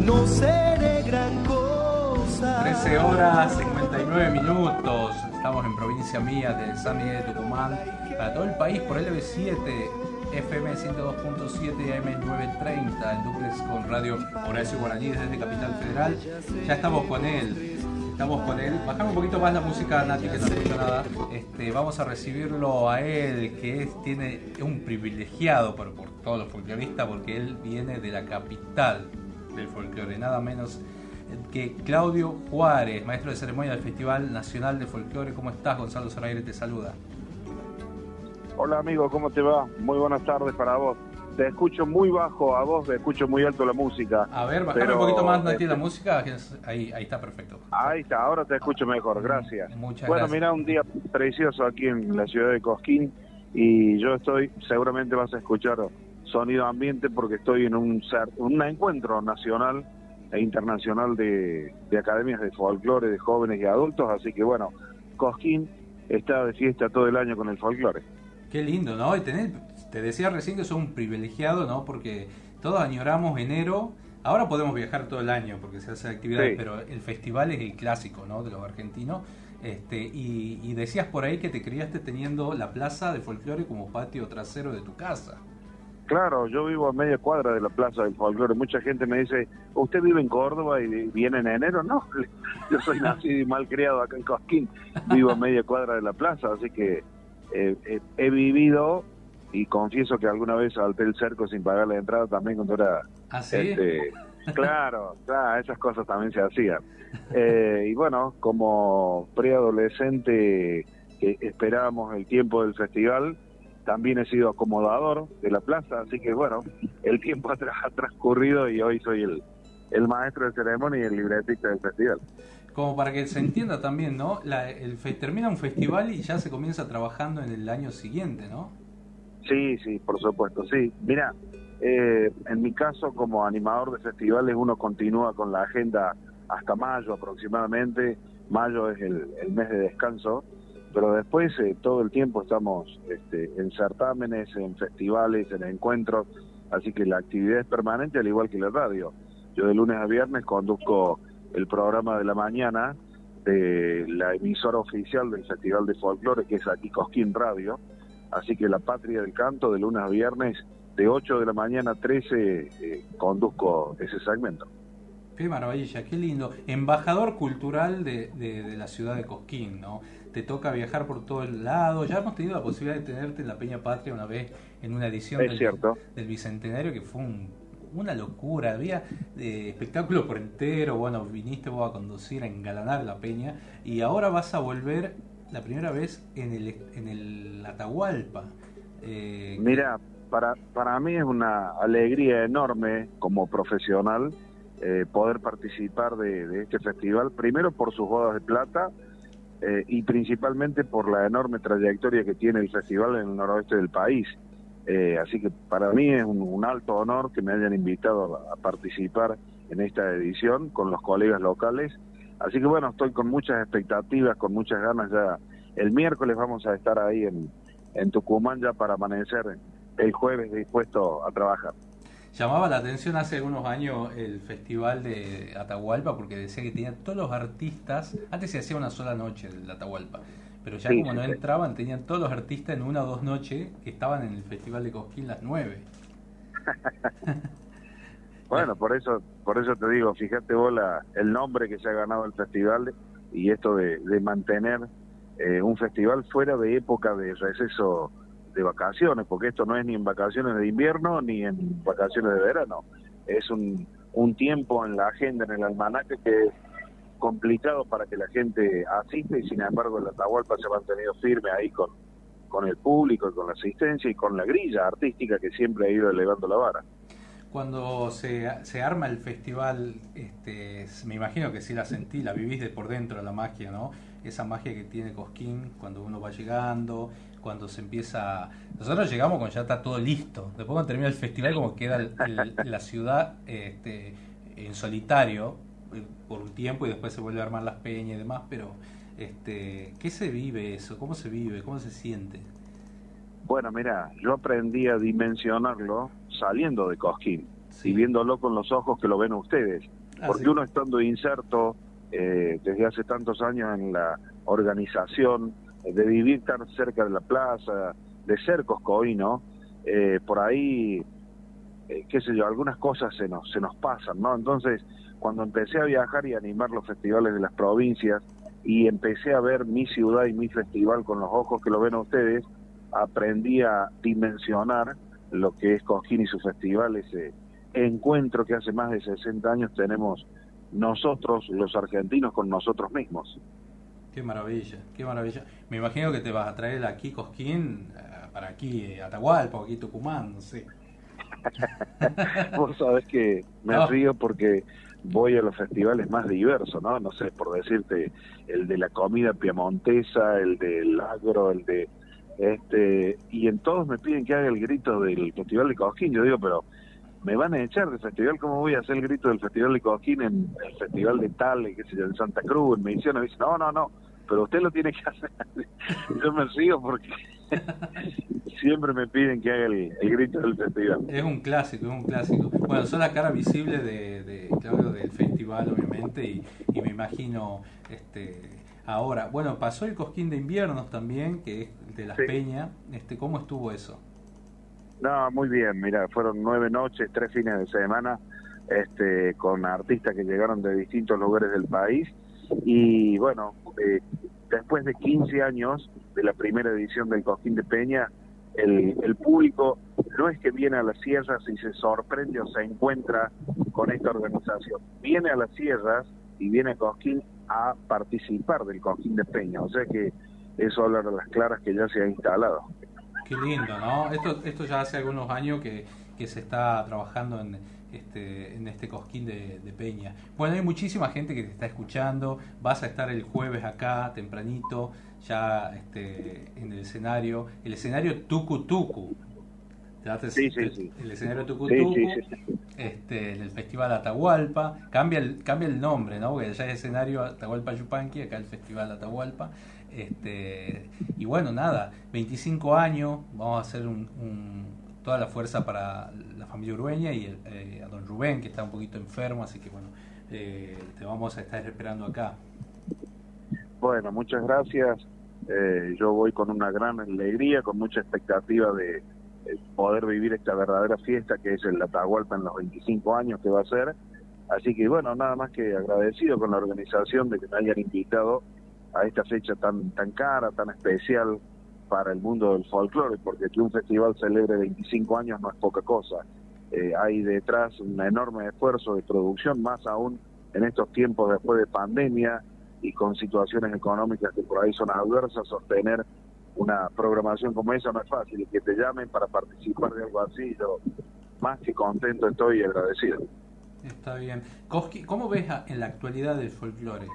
No seré gran cosa 13 horas 59 minutos. Estamos en provincia mía de San Miguel de Tucumán. Para todo el país por LB7, FM 102.7 y AM 930 en duplex con Radio Horacio Guaraní desde Capital Federal. Ya estamos con él. Estamos con él. Bajame un poquito más la música, Nati, que no escucho nada. Este, vamos a recibirlo a él, que es, tiene es un privilegiado por, por todos los folcloristas, porque él viene de la capital del folclore, nada menos que Claudio Juárez, maestro de ceremonia del Festival Nacional de Folclore. ¿Cómo estás? Gonzalo Zoraire te saluda. Hola amigo, ¿cómo te va? Muy buenas tardes para vos. Te escucho muy bajo a vos, te escucho muy alto la música. A ver, bajame Pero, un poquito más, Nati, la este, música. que es- Ahí, ahí está perfecto. Ahí está, ahora te escucho mejor, gracias. Muchas bueno, gracias. mira, un día precioso aquí en la ciudad de Cosquín y yo estoy, seguramente vas a escuchar sonido ambiente porque estoy en un, encuentro nacional e internacional de, de academias de folclore de jóvenes y adultos, así que bueno, Cosquín está de fiesta todo el año con el folclore. Qué lindo, ¿no? Y tenés- te decía recién que sos un privilegiado, ¿no? Porque todos añoramos enero. Ahora podemos viajar todo el año porque se hacen actividades, Sí. pero el festival es el clásico, ¿no? De los argentinos. Este, y, y decías por ahí que te criaste teniendo la plaza de folclore como patio trasero de tu casa. Claro, yo vivo a media cuadra de la Plaza del Folclore. Mucha gente me dice, ¿usted vive en Córdoba y viene en enero? No, yo soy nacido y mal criado acá en Cosquín. Vivo a media cuadra de la plaza, así que eh, eh, he vivido y confieso que alguna vez salté el cerco sin pagar la entrada también cuando era... ¿Ah, sí? este, claro, claro, esas cosas también se hacían. Eh, y bueno, como preadolescente que esperábamos el tiempo del festival, también he sido acomodador de la plaza, así que bueno, el tiempo ha, tra- ha transcurrido y hoy soy el, el maestro de ceremonia y el libretista del festival. Como para que se entienda también, ¿no? La- el fe- termina un festival y ya se comienza trabajando en el año siguiente, ¿no? Sí, sí, por supuesto, sí. Mira, eh, en mi caso como animador de festivales uno continúa con la agenda hasta mayo aproximadamente. Mayo es el, mes de descanso, pero después eh, todo el tiempo estamos este, en certámenes, en festivales, en encuentros, así que la actividad es permanente al igual que la radio. Yo de lunes a viernes conduzco el programa de la mañana de la emisora oficial del Festival de Folclore, que es aquí Cosquín Radio. Así que la patria del canto de lunes a viernes, de 8 de la mañana a 13, eh, conduzco ese segmento. Qué maravilla, qué lindo. Embajador cultural de, de- de la ciudad de Cosquín, ¿no? Te toca viajar por todo el lado. Ya hemos tenido la posibilidad de tenerte en la Peña Patria una vez en una edición del Bicentenario que fue un- una locura. Había eh, espectáculo por entero. Bueno, viniste vos a conducir, a engalanar la Peña. Y ahora vas a volver la primera vez en el, en el Atahualpa. Eh, Mira, para, para mí es una alegría enorme como profesional eh, poder participar de, este festival, primero por sus bodas de plata eh, y principalmente por la enorme trayectoria que tiene el festival en el noroeste del país. Eh, así que para mí es un, alto honor que me hayan invitado a participar en esta edición con los colegas locales. Así que bueno, estoy con muchas expectativas, con muchas ganas ya. El miércoles vamos a estar ahí en, en Tucumán ya para amanecer el jueves dispuesto a trabajar. Llamaba la atención hace algunos años el festival de Atahualpa porque decía que tenía todos los artistas, antes se hacía una sola noche del Atahualpa, pero ya Sí, como no entraban, tenían todos los artistas en una o dos noches que estaban en el festival de Cosquín las nueve. Bueno, por eso, por eso te digo, fíjate vos la, el nombre que se ha ganado el festival y esto de, de mantener eh, un festival fuera de época de receso de vacaciones, porque esto no es ni en vacaciones de invierno ni en vacaciones de verano. Es un, un tiempo en la agenda, en el almanaque que es complicado para que la gente asista y sin embargo el Atahualpa se ha mantenido firme ahí con, con el público, con la asistencia y con la grilla artística que siempre ha ido elevando la vara. Cuando se, se arma el festival, este, me imagino que sí la sentí, la vivís de por dentro la magia, ¿no? Esa magia que tiene Cosquín cuando uno va llegando, cuando se empieza... Nosotros llegamos cuando ya está todo listo. Después cuando termina el festival como queda la ciudad este, en solitario eh, por un tiempo y después se vuelve a armar las peñas y demás, pero este, ¿qué se vive eso? ¿Cómo se vive? ¿Cómo se siente? Bueno, mira, yo aprendí a dimensionarlo saliendo de Cosquín Sí. y viéndolo con los ojos que lo ven ustedes. Ah, Porque sí. uno estando inserto eh, desde hace tantos años en la organización, de vivir tan cerca de la plaza, de ser coscoíno, eh, por ahí, eh, qué sé yo, algunas cosas se nos, se nos pasan, ¿no? Entonces, cuando empecé a viajar y a animar los festivales de las provincias y empecé a ver mi ciudad y mi festival con los ojos que lo ven ustedes, aprendí a dimensionar lo que es Cosquín y su festival, ese encuentro que hace más de 60 años tenemos nosotros, los argentinos, con nosotros mismos. Qué maravilla, qué maravilla. Me imagino que te vas a traer aquí Cosquín eh, para aquí eh, Atahualpa aquí Tucumán, no sé. Vos sabés que me No. río porque voy a los festivales más diversos, ¿no? No sé, por decirte, el de la comida piemontesa, el del agro, el de este y en todos me piden que haga el grito del Festival de Cosquín. Yo digo, pero me van a echar del festival, ¿cómo voy a hacer el grito del Festival de Cosquín en el Festival de tal, qué sé yo, en Santa Cruz, en? Me dicen, no, no, no, pero usted lo tiene que hacer. Yo me río porque siempre me piden que haga el, el grito del festival. Es un clásico, es un clásico. Bueno, son la cara visible de, de Claudio del festival, obviamente, y, y me imagino este ahora. Bueno, pasó el Cosquín de inviernos también, que es de las Sí. Peñas. Este, ¿Cómo estuvo eso? No, muy bien, mira, fueron nueve noches, tres fines de semana, este, con artistas que llegaron de distintos lugares del país y bueno, eh, después de 15 años de la primera edición del Cosquín de Peña, el, el público no es que viene a las sierras y se sorprende o se encuentra con esta organización, viene a las sierras y viene a Cosquín a participar del Cosquín de Peña, o sea que eso habla de las claras que ya se ha instalado. Qué lindo, ¿no? Esto, esto ya hace algunos años que, que se está trabajando en este, en este cosquín de, de Peña. Bueno, hay muchísima gente que te está escuchando. Vas a estar el jueves acá, tempranito, ya este, en el escenario. El escenario Tucu Tucu. Te- Sí, sí, te- sí. El escenario Tucu Sí, Tucu. sí, sí. Este, en el Festival Atahualpa. Cambia el, cambia el nombre, ¿no? Porque ya es escenario Atahualpa Yupanqui, acá el Festival Atahualpa. Este, y bueno, nada, 25 años, vamos a hacer un, un- toda la fuerza para la familia Urueña y el, eh, a don Rubén, que está un poquito enfermo, así que bueno, eh, te vamos a estar esperando acá. Bueno, muchas gracias. Eh, yo voy con una gran alegría, con mucha expectativa de poder vivir esta verdadera fiesta que es el Atahualpa en los 25 años que va a ser. Así que bueno, nada más que agradecido con la organización de que me hayan invitado a esta fecha tan tan cara, tan especial para el mundo del folclore, porque que un festival celebre 25 años no es poca cosa. Eh, hay detrás un enorme esfuerzo de producción, más aún en estos tiempos después de pandemia, y con situaciones económicas que por ahí son adversas, sostener una programación como esa no es fácil. Y que te llamen para participar de algo así, yo más que contento estoy y agradecido. Está bien. Koski, ¿Cómo ves en la actualidad el folclore?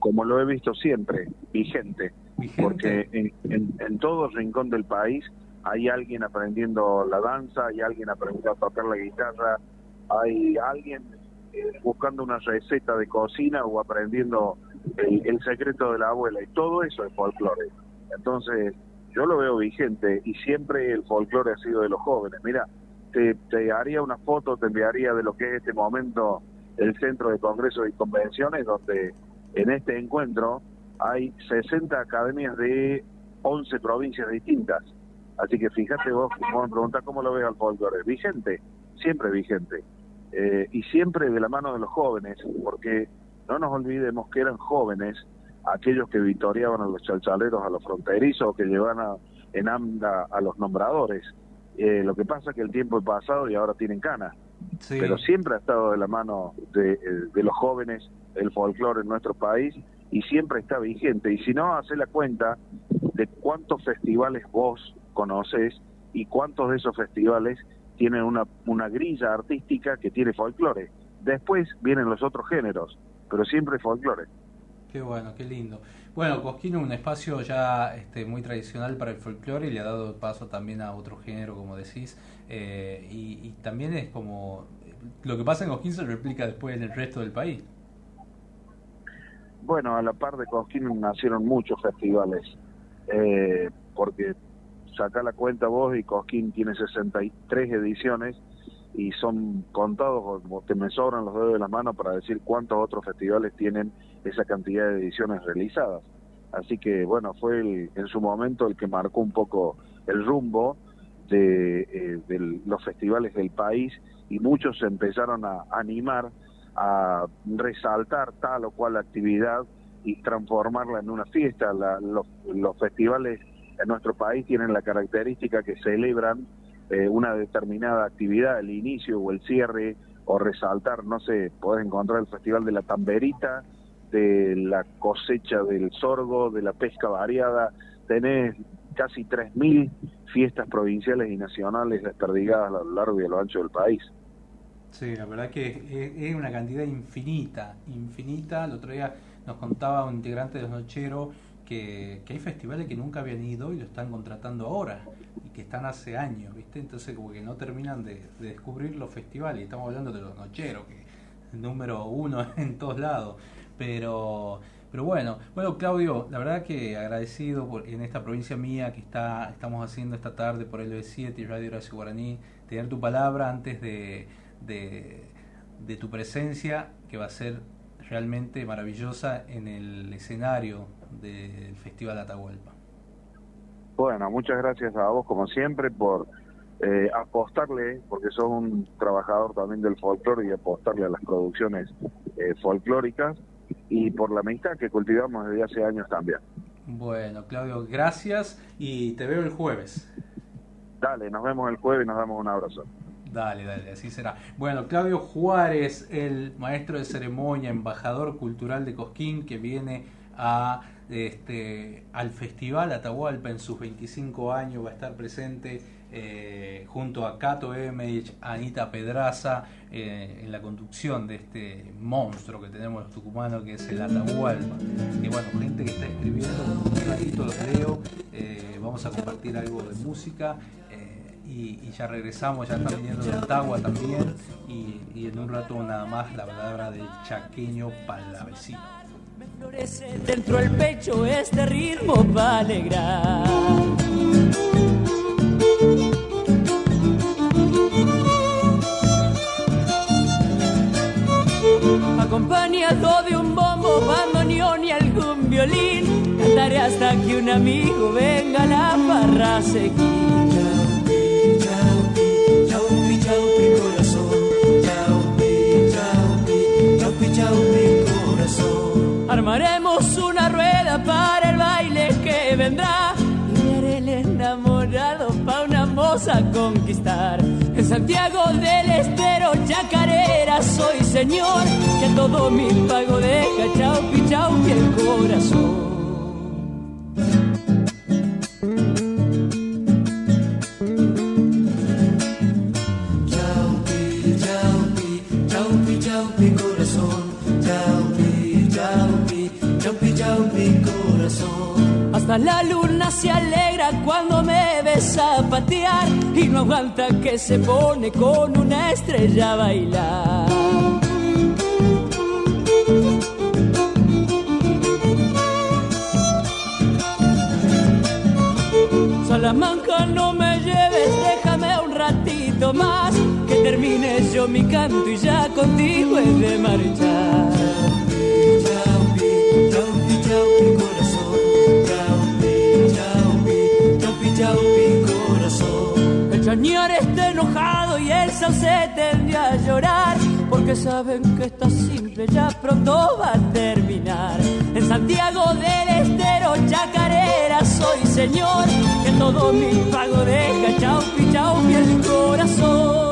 Como lo he visto siempre, vigente, Vigente. porque en, en, en todo rincón del país hay alguien aprendiendo la danza, hay alguien aprendiendo a tocar la guitarra, hay alguien eh, buscando una receta de cocina o aprendiendo el, el secreto de la abuela y todo eso es folclore. Entonces, yo lo veo vigente y siempre el folclore ha sido de los jóvenes. Mira, te, te haría una foto, te enviaría de lo que es este momento el Centro de Congresos y Convenciones, donde en este encuentro hay 60 academias de 11 provincias distintas. Así que fíjate vos, me preguntás cómo lo ves al folclore. Vigente, siempre vigente. Eh, y siempre de la mano de los jóvenes, porque no nos olvidemos que eran jóvenes aquellos que victoriaban a los chalchaleros, a los fronterizos, que llevaban a, en AMDA a los nombradores. Eh, lo que pasa es que el tiempo es pasado y ahora tienen canas. Pero siempre ha estado de la mano de, de los jóvenes el folclore en nuestro país y siempre está vigente. Y si no, hace la cuenta de cuántos festivales vos conoces y cuántos de esos festivales tienen una, una grilla artística que tiene folclore. Después vienen los otros géneros, pero siempre folclore. Qué bueno, qué lindo. Bueno, Cosquín es un espacio ya este, muy tradicional para el folclore y le ha dado paso también a otro género, como decís. Eh, y, también es como lo que pasa en Cosquín se replica después en el resto del país. Bueno, a la par de Cosquín nacieron muchos festivales, eh, porque saca la cuenta vos y Cosquín tiene 63 ediciones y son contados, como te me sobran los dedos de la mano para decir cuántos otros festivales tienen esa cantidad de ediciones realizadas. Así que bueno, fue en su momento el que marcó un poco el rumbo de, eh, los festivales del país y muchos se empezaron a animar a resaltar tal o cual actividad y transformarla en una fiesta. los, los festivales en nuestro país tienen la característica que celebran eh, una determinada actividad, el inicio o el cierre, o resaltar, no sé, podés encontrar el Festival de la Tamberita, de la cosecha del sorgo, de la pesca variada, tenés casi 3.000 fiestas provinciales y nacionales desperdigadas a lo largo y a lo ancho del país. Sí, la verdad que es una cantidad infinita, infinita. El otro día nos contaba un integrante de los Nocheros que, hay festivales que nunca habían ido y lo están contratando ahora y que están hace años, ¿viste? Entonces como que no terminan de, descubrir los festivales. Estamos hablando de los nocheros, que es el número uno en todos lados. Pero, pero bueno, bueno Claudio, la verdad que agradecido por, en esta provincia mía que está estamos haciendo esta tarde por el 7 y Radio Horacio Guaraní, tener tu palabra antes de, de tu presencia, que va a ser realmente maravillosa en el escenario del Festival Atahualpa. Bueno, muchas gracias a vos como siempre por eh, apostarle, porque sos un trabajador también del folclore y apostarle a las producciones eh, folclóricas y por la amistad que cultivamos desde hace años también. Bueno, Claudio, gracias y te veo el jueves. Dale, nos vemos el jueves y nos damos un abrazo. Dale, dale, así será. Bueno, Claudio Juárez, el maestro de ceremonia, embajador cultural de Cosquín, que viene a este, al Festival Atahualpa en sus 25 años, va a estar presente eh, junto a Cato Emech, Anita Pedraza, eh, en la conducción de este monstruo que tenemos los tucumanos, que es el Atahualpa. Y bueno, gente que está escribiendo, un ratito los leo, eh, vamos a compartir algo de música. Y, ya regresamos, ya está viniendo de Ottawa también, y, y en un rato nada más la palabra del chaqueño palavecino florece dentro del pecho este ritmo va alegrar. Acompañado de un bombo, bandoneón y algún violín, cantaré hasta que un amigo venga a la barra a seguir. Armaremos una rueda para el baile que vendrá y haré el enamorado pa' una moza conquistar. En Santiago del Estero, chacarera, soy señor, que a todo mi pago deja chau, chau, y el corazón. La luna se alegra cuando me ves a patear y no aguanta que se pone con una estrella a bailar. Salamanca, no me lleves, déjame un ratito más, que termine yo mi canto y ya contigo he de marchar. El se tendría a llorar porque saben que esta simple ya pronto va a terminar. En Santiago del Estero, chacarera, soy señor, que todo mi pago deja, chau, chau, el corazón.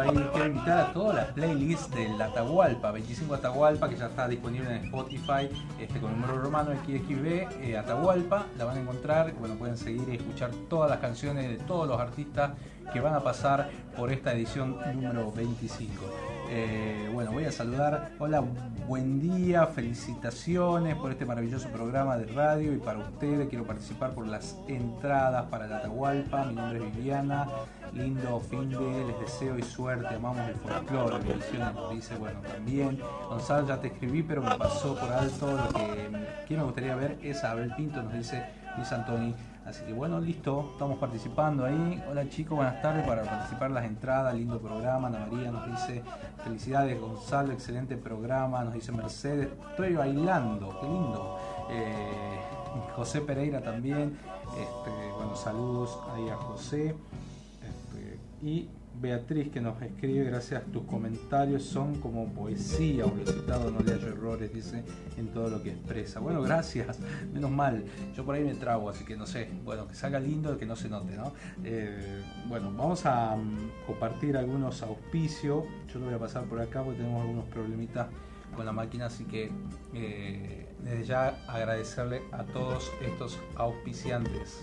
Ahí. Quiero invitar a todas las playlists del Atahualpa, 25 Atahualpa, que ya está disponible en Spotify este, con número romano XXB, eh, Atahualpa. La van a encontrar. Bueno, pueden seguir y escuchar todas las canciones de todos los artistas que van a pasar por esta edición número 25. Eh, bueno, voy a saludar. Hola, buen día, felicitaciones por este maravilloso programa de radio y para ustedes. Quiero participar por las entradas para la Atahualpa. Mi nombre es Viviana. Lindo fin de, les deseo y suerte, amamos el folclore, dice, bueno, también, Gonzalo ya te escribí, pero me pasó por alto, lo que, me gustaría ver es Abel Pinto, nos dice Luis Antoni, así que bueno, listo, estamos participando ahí, hola chicos, buenas tardes, para participar las entradas, lindo programa, Ana María nos dice, felicidades Gonzalo, excelente programa, nos dice Mercedes, estoy bailando, qué lindo, eh, José Pereira también, este, bueno, saludos ahí a José. Y Beatriz que nos escribe, gracias tus comentarios, son como poesía, un recitado, no le hallo errores, dice, en todo lo que expresa. Bueno, gracias, menos mal, yo por ahí me trago, así que no sé, bueno, que salga lindo que no se note, ¿no? Eh, bueno, vamos a mm, compartir algunos auspicios, yo lo voy a pasar por acá porque tenemos algunos problemitas con la máquina, así que eh, desde ya agradecerle a todos estos auspiciantes.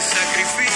se sacrifica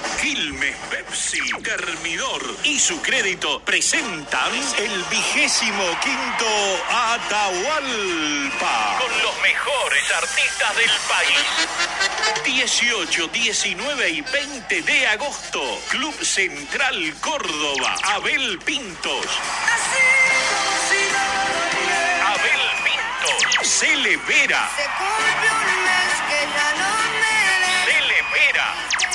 Firmes Pepsi, Termidor y su crédito presentan el vigésimo quinto Atahualpa. Con los mejores artistas del país. 18, 19 y 20 de agosto. Club Central Córdoba. Abel Pintos. Abel Pintos. Cele Vera. Cele Vera.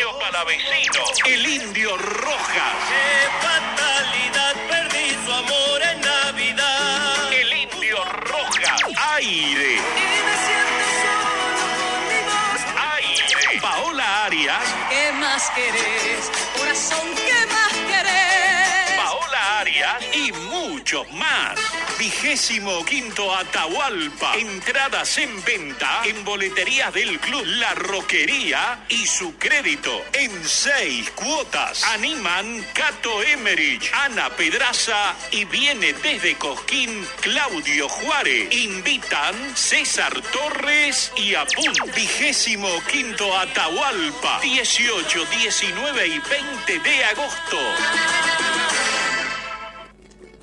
El chaqueño palavecino. El indio Rojas. Qué fatalidad, perdí su amor en Navidad. El indio Rojas. Aire. Aire. Paola Arias. ¿Qué más querés? Corazón, ¿qué más querés? Y muchos más. Vigésimo quinto Atahualpa. Entradas en venta en boleterías del club La Roquería y su crédito en seis cuotas. Animan Cato Emerich, Ana Pedraza y viene desde Cosquín Claudio Juárez. Invitan César Torres y Apun. Vigésimo quinto Atahualpa. 18, 19 y 20 de agosto.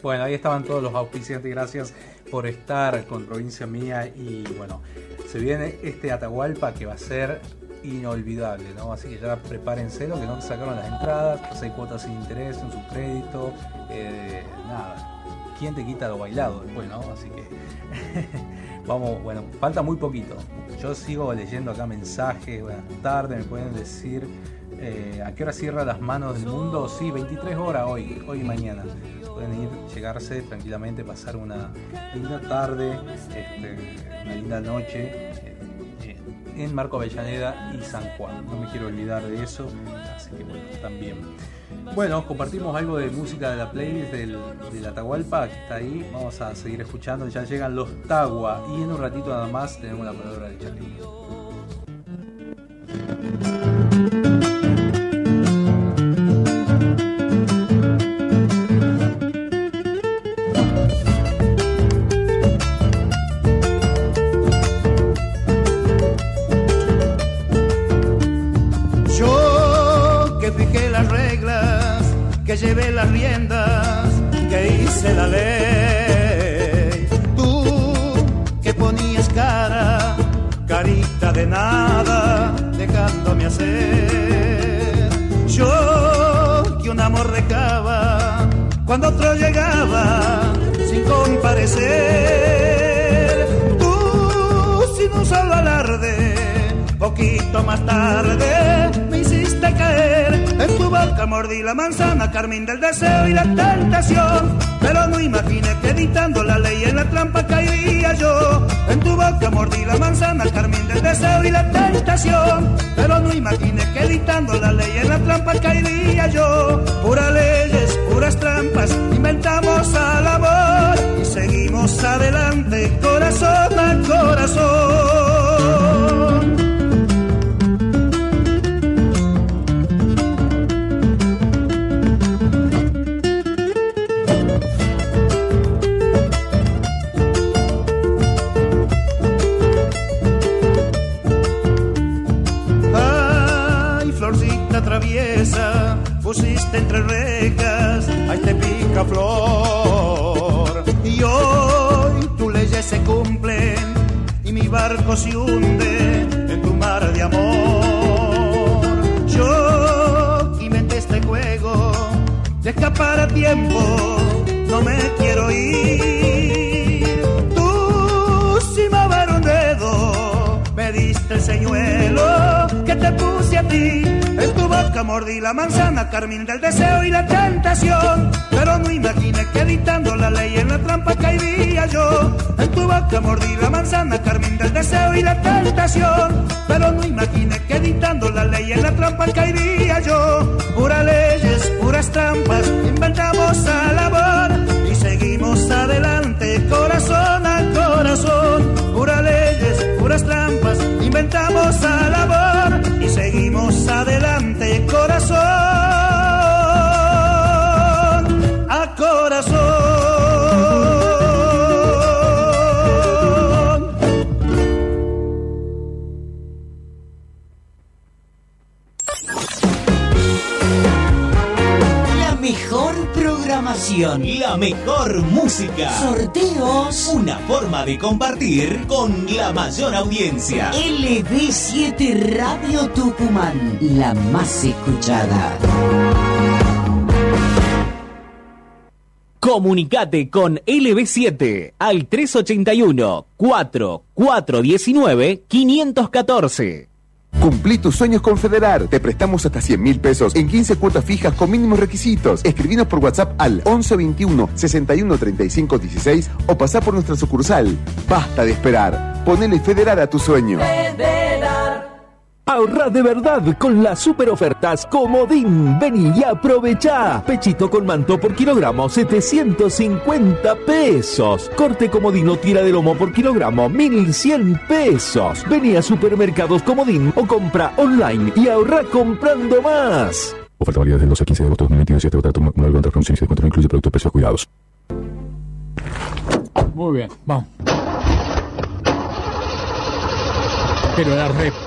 Bueno, ahí estaban todos los auspiciantes. Gracias por estar con Provincia Mía. Y bueno, se viene este Atahualpa que va a ser inolvidable, ¿no? Así que ya prepárense, lo que no sacaron las entradas, seis cuotas sin interés en su crédito. eh, nada, ¿quién te quita lo bailado después, no? Así que vamos, bueno, falta muy poquito. Yo sigo leyendo acá mensajes, buenas tardes, me pueden decir eh, a qué hora cierra las manos del mundo. Sí, 23 horas hoy, hoy y mañana. Pueden ir, llegarse tranquilamente, pasar una linda tarde, este, una linda noche eh, en Marco Avellaneda y San Juan. No me quiero olvidar de eso, así que bueno, también. Bueno, compartimos algo de música de la playlist del, del Atahualpa que está ahí. Vamos a seguir escuchando. Ya llegan los Tagua y en un ratito nada más tenemos la palabra de Charlie. La manzana Carmín del deseo y la tentación. Pero no imaginé que editando la ley en la trampa caería yo. En tu boca mordí la manzana Carmín del deseo y la tentación. Pero no imaginé que editando la ley en la trampa caería yo. Puras leyes, puras trampas Inventamos al amor Y seguimos adelante Corazón a corazón Tú sin mover un dedo me diste el señuelo que te puse a ti. En tu boca mordí la manzana, carmín del deseo y la tentación. Pero no imaginé que editando la ley en la trampa caería yo. En tu boca mordí la manzana, carmín del deseo y la tentación. Pero no imaginé que editando la ley en la trampa caería yo. Puras leyes, puras trampas, inventamos al amor adelante, corazón a corazón. Puras leyes, puras trampas, inventamos a labor y seguimos adelante la mejor música, sorteos, una forma de compartir con la mayor audiencia. LB7 Radio Tucumán, la más escuchada. Comunicate con LB7 al 381 4419 514. Cumplí tus sueños con Federar. Te prestamos hasta 100 mil pesos en 15 cuotas fijas con mínimos requisitos. Escribinos por WhatsApp al 1121 61 35 16 o pasá por nuestra sucursal. Basta de esperar. Ponele Federar a tu sueño. Ahorra de verdad con las super ofertas Comodín. Vení y aprovecha. Pechito con manto por kilogramo, 750 pesos. Corte comodino tira de lomo por kilogramo, 1100 pesos. Vení a Supermercados Comodín o compra online y ahorra comprando más. Oferta válida del 12 al 15 de agosto de 2022. Este contrato una de promociones y de no incluye productos precios cuidados. Muy bien, vamos. Pero la rep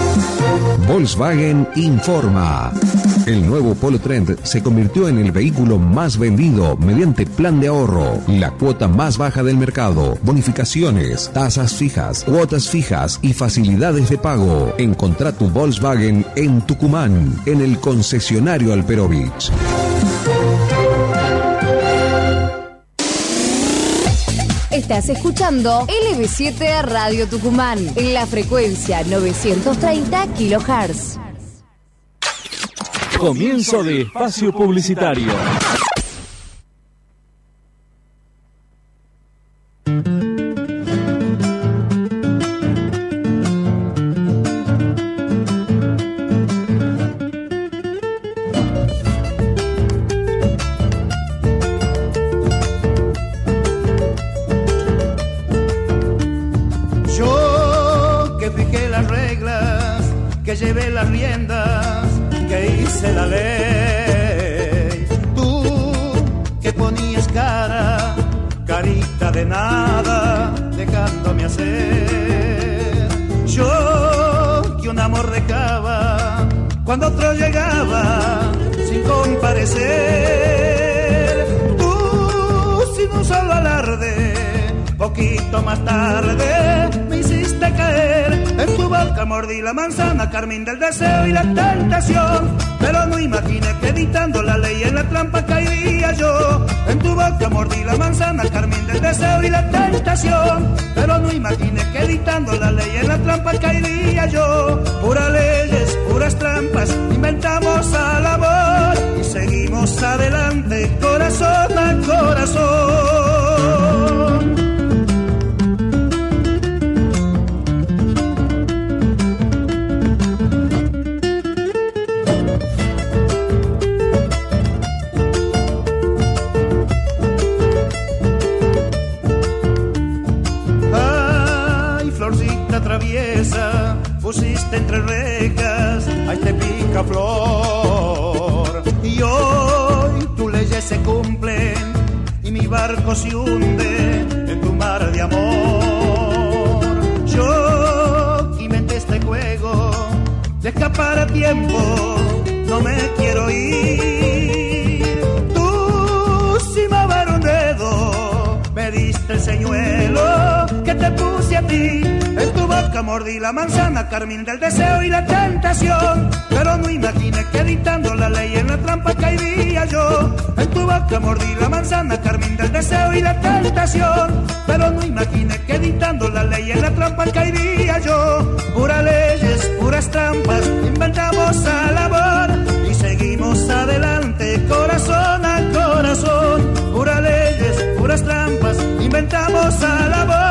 Volkswagen informa. El nuevo Polo Trend se convirtió en el vehículo más vendido mediante plan de ahorro, la cuota más baja del mercado, bonificaciones, tasas fijas, cuotas fijas y facilidades de pago. Encontrá tu Volkswagen en Tucumán, en el concesionario Alperovich. Estás escuchando LB7 Radio Tucumán en la frecuencia 930 kHz. Comienzo de espacio publicitario. La manzana, carmín del deseo y la tentación. Pero no imaginé que editando la ley en la trampa caería yo. En tu boca mordí la manzana, carmín del deseo y la tentación. Pero no imaginé que editando la ley en la trampa caería yo. Puras leyes, puras trampas, inventamos a labor y seguimos adelante, corazón a corazón. Puras leyes, puras trampas, inventamos a labor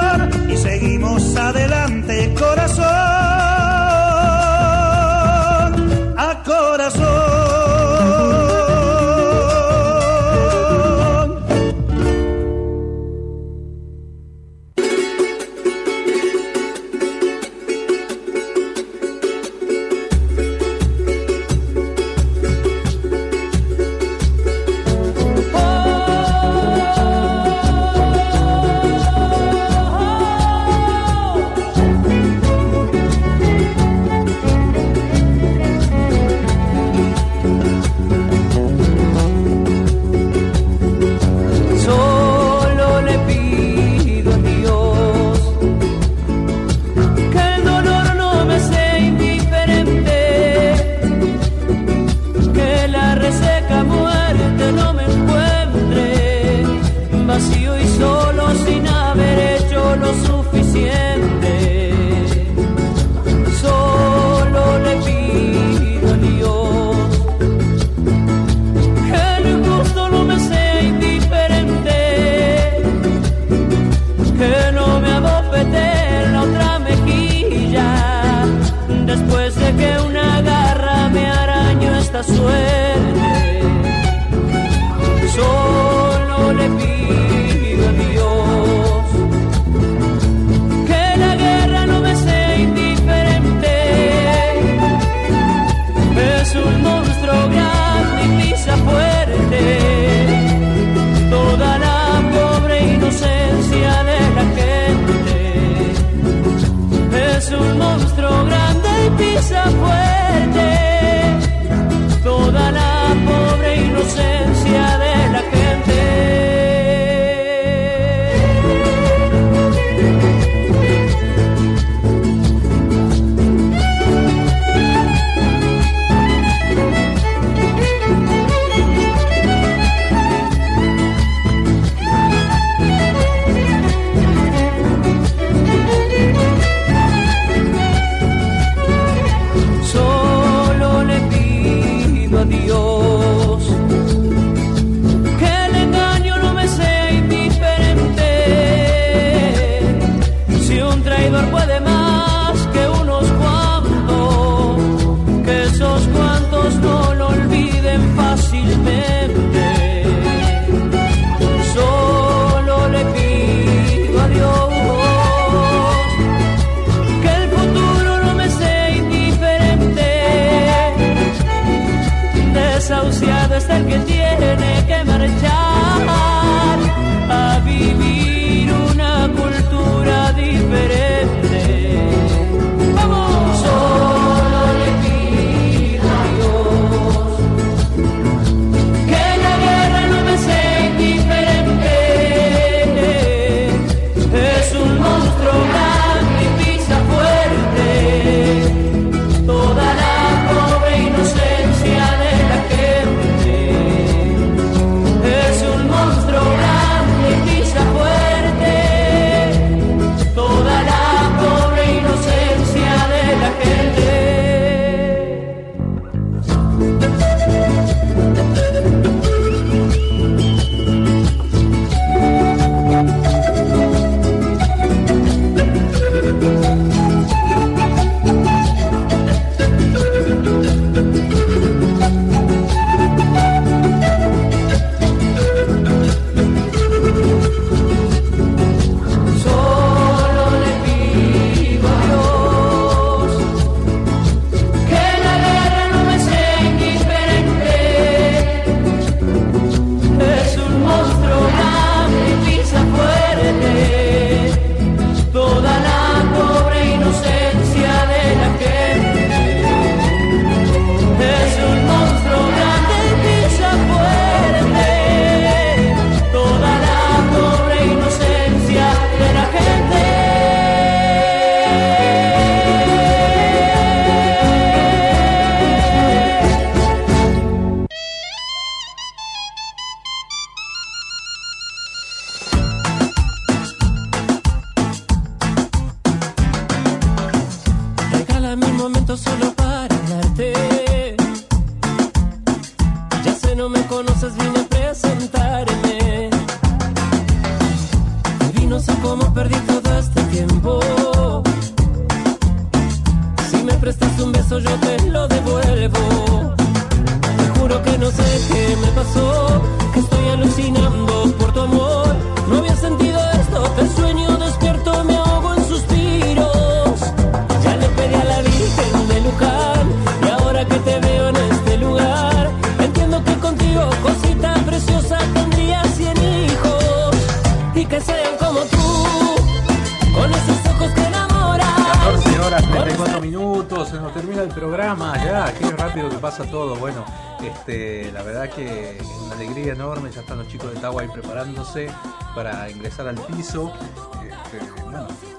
Este,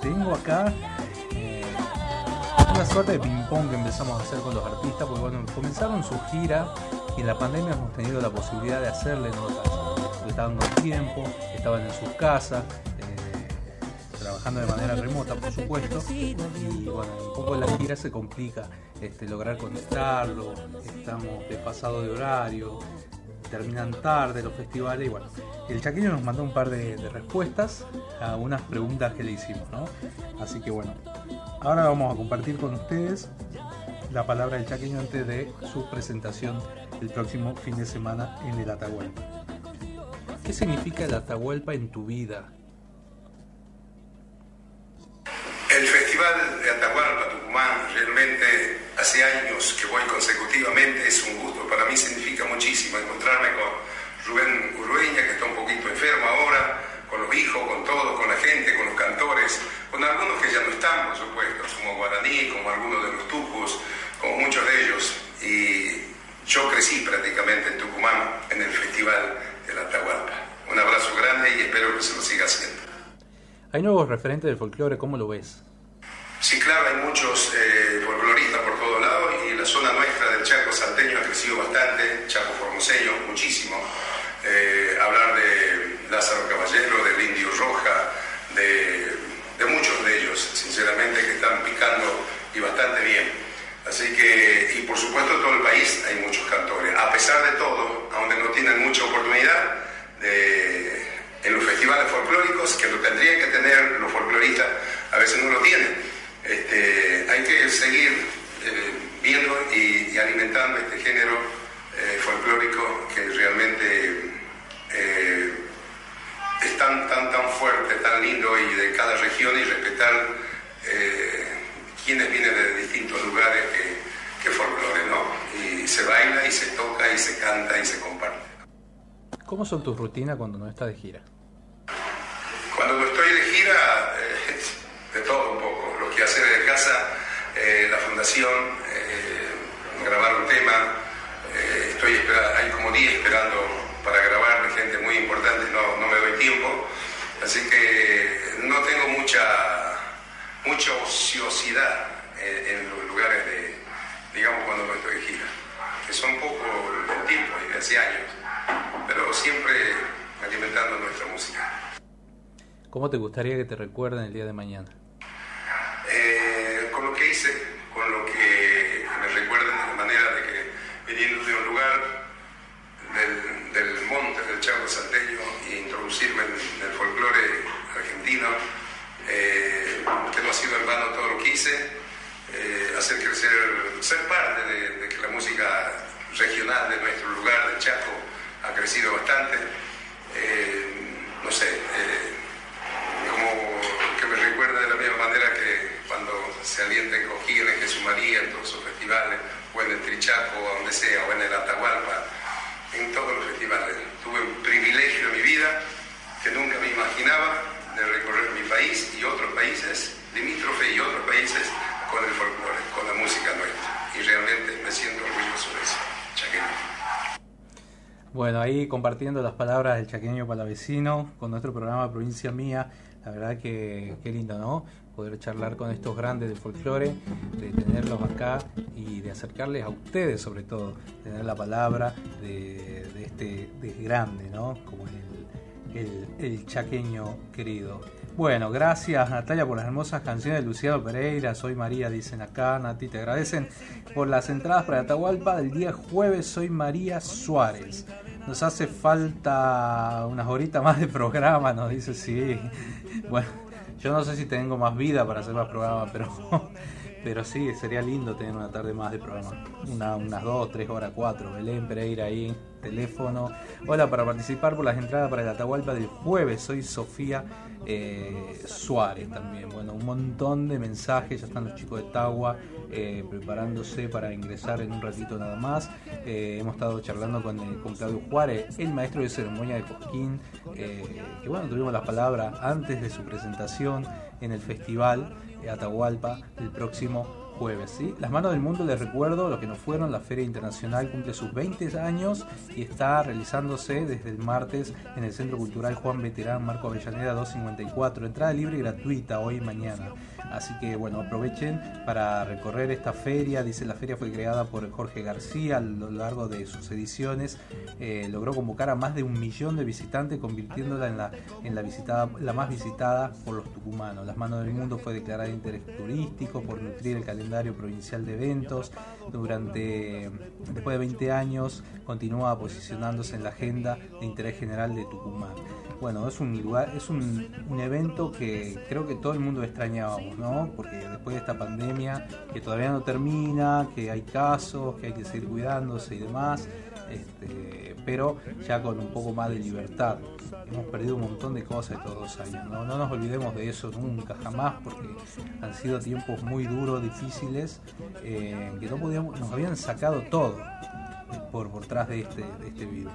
tengo acá eh, una suerte de ping-pong que empezamos a hacer con los artistas, porque bueno, comenzaron su gira y en la pandemia hemos tenido la posibilidad de hacerle notas, estaban con tiempo, estaban en sus casas. eh, trabajando de manera remota, por supuesto, y bueno, un poco la gira se complica este, lograr conectarlo, estamos desfasados de horario, terminan tarde los festivales, y bueno, el chaqueño nos mandó un par de respuestas a unas preguntas que le hicimos, ¿no? Así que bueno, ahora vamos a compartir con ustedes la palabra del chaqueño antes de su presentación el próximo fin de semana en el Atahualpa. ¿Qué significa el Atahualpa en tu vida? El Festival de Atahualpa Tucumán realmente hace años que voy consecutivamente, es un gusto, para mí significa muchísimo encontrarme con Rubén Urueña, que está un poquito enfermo ahora, con los hijos, con todos, con la gente, con los cantores, con algunos que ya no están, por supuesto, como Guaraní, como algunos de los tucos, como muchos de ellos. Y yo crecí prácticamente en Tucumán, en el Festival de la Atahualpa. Un abrazo grande y espero que se lo siga haciendo. Hay nuevos referentes del folclore, ¿cómo lo ves? Sí, claro, hay muchos eh, folcloristas por todos lados y la zona nuestra del Chaco salteño ha crecido bastante, Chaco formoseño, muchísimo. Eh, hablar de Lázaro Caballero, del Indio Roja, de, muchos de ellos, sinceramente, que están picando y bastante bien. Así que, y por supuesto en todo el país hay muchos cantores. A pesar de todo, aunque no tienen mucha oportunidad, en los festivales folclóricos, que lo tendrían que tener los folcloristas, a veces no lo tienen. Este, hay que seguir eh, viendo y, y alimentando este género eh, folclórico que realmente eh, es tan, tan, tan fuerte, tan lindo y de cada región y respetar eh, quienes vienen de distintos lugares que, que folclore, ¿no? Y se baila y se toca y se canta y se comparte. ¿Cómo son tus rutinas cuando no estás de gira? Cuando no estoy de gira, eh, de todo un poco. Lo que hacer de casa, eh, la fundación, eh, grabar un tema. estoy hay como 10 esperando para grabar gente muy importante, no, no me doy tiempo. Así que no tengo mucha, mucha ociosidad en, en los lugares de, digamos, cuando no estoy de gira. Que son poco el tiempo y de hace años. Pero siempre alimentando nuestra música. ¿Cómo te gustaría que te recuerden el día de mañana? Eh, con lo que hice, con lo que me recuerden de manera de que viniendo de un lugar del, monte del Chaco Salteño e introducirme en, el folclore argentino, eh, que no ha sido en vano todo lo que hice, eh, hacer crecer, ser parte de, de que la música regional de nuestro lugar, del Chaco, ha crecido bastante. Eh, no sé, eh, como que me recuerda de la misma manera que cuando se alienta en Coquín, en Jesús María, en todos sus festivales, o en el Trichaco, donde sea, o en el Atahualpa, en todos los festivales. Tuve un privilegio en mi vida que nunca me imaginaba de recorrer mi país y otros países limítrofe y otros países con el folclore, con la música nuestra. Y realmente me siento orgulloso de eso. Chaqueño. Bueno, ahí compartiendo las palabras del chaqueño palavecino con nuestro programa Provincia Mía. La verdad que qué lindo, ¿no? Poder charlar con estos grandes del folclore, de tenerlos acá y de acercarles a ustedes sobre todo, tener la palabra de, de este de grande, ¿no? Como el, el chaqueño querido. Bueno, gracias Natalia por las hermosas canciones de Luciano Pereira. Soy María, dicen acá. Nati, te agradecen por las entradas para Atahualpa del día jueves. Soy María Suárez. Nos hace falta unas horitas más de programa, nos dice sí. Bueno, yo no sé si tengo más vida para hacer más programa, pero, pero sí, sería lindo tener una tarde más de programa. Una, unas dos, tres horas, cuatro. Belén Pereira ahí, teléfono. Hola, para participar por las entradas para el Atahualpa del jueves. Soy Sofía eh, Suárez también. Bueno, un montón de mensajes. Ya están los chicos de Tagua eh, preparándose para ingresar en un ratito nada más. Eh, hemos estado charlando con, con Claudio Juárez, el maestro de ceremonia de Cosquín, que bueno, tuvimos las palabras antes de su presentación en el festival Atahualpa del próximo jueves. ¿sí? Las manos del mundo, les recuerdo, los que no fueron, la Feria Internacional cumple sus 20 años y está realizándose desde el martes en el Centro Cultural Juan Veterán Marco Avellaneda 254. Entrada libre y gratuita hoy y mañana. Así que bueno, aprovechen para recorrer esta feria. Dice la feria fue creada por Jorge García a lo largo de sus ediciones. Eh, logró convocar a más de un millón de visitantes, convirtiéndola en la, en la, visitada, la más visitada por los tucumanos. Las manos del mundo fue declarada de interés turístico por nutrir el calendario provincial de eventos. Durante, después de 20 años, continúa posicionándose en la agenda de interés general de Tucumán. Bueno, es un lugar, es un, un evento que creo que todo el mundo extrañábamos, ¿no? Porque después de esta pandemia, que todavía no termina, que hay casos, que hay que seguir cuidándose y demás, este, pero ya con un poco más de libertad. Hemos perdido un montón de cosas estos dos años, ¿no? no nos olvidemos de eso nunca, jamás, porque han sido tiempos muy duros, difíciles, eh, que no podíamos, nos habían sacado todo por, por tras de este, de este virus.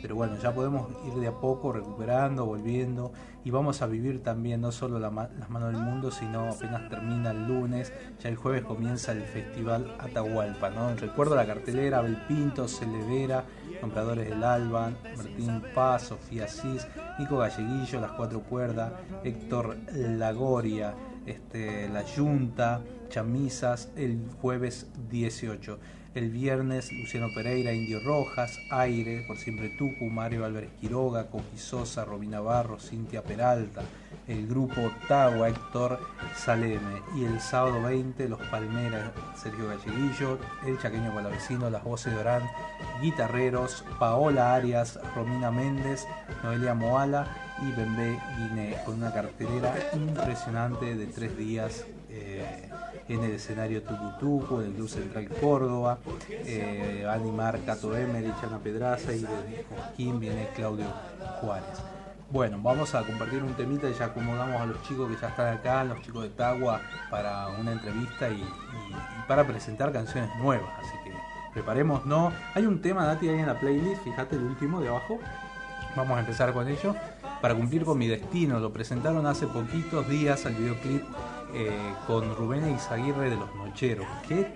Pero bueno, ya podemos ir de a poco recuperando, volviendo y vamos a vivir también no solo la, las manos del mundo, sino apenas termina el lunes, ya el jueves comienza el festival Atahualpa. ¿no? Recuerdo la cartelera, Abel Pinto, Celevera, Compradores del Alba, Martín Paz, Sofía Cis, Nico Galleguillo, Las Cuatro Cuerdas, Héctor Lagoria, este, La Yunta, Chamisas, el jueves 18. El viernes, Luciano Pereira, Indio Rojas, Aire, Por Siempre Tucu, Mario Álvarez Quiroga, Coqui Sosa, Robina Barro, Cintia Peralta, el grupo Ottawa, Héctor Saleme. Y el sábado 20, Los Palmeras, Sergio Galleguillo, El Chaqueño Palavecino, Las Voces de Orán, Guitarreros, Paola Arias, Romina Méndez, Noelia Moala y Bembé Guiné, con una cartelera impresionante de tres días. Eh, en el escenario Tucutuco, en el Club Central Córdoba, eh, animar Cato Emery, Chana Pedraza y de Cosquín viene Claudio Juárez. Bueno, vamos a compartir un temita y ya acomodamos a los chicos que ya están acá, los chicos de Tagua, para una entrevista y para presentar canciones nuevas. Así que preparemos, ¿no? Hay un tema, Dati, ahí en la playlist, fíjate el último de abajo. Vamos a empezar con ello. Para cumplir con mi destino, lo presentaron hace poquitos días al videoclip eh, con Rubén Izaguirre de Los Nocheros. ¡Qué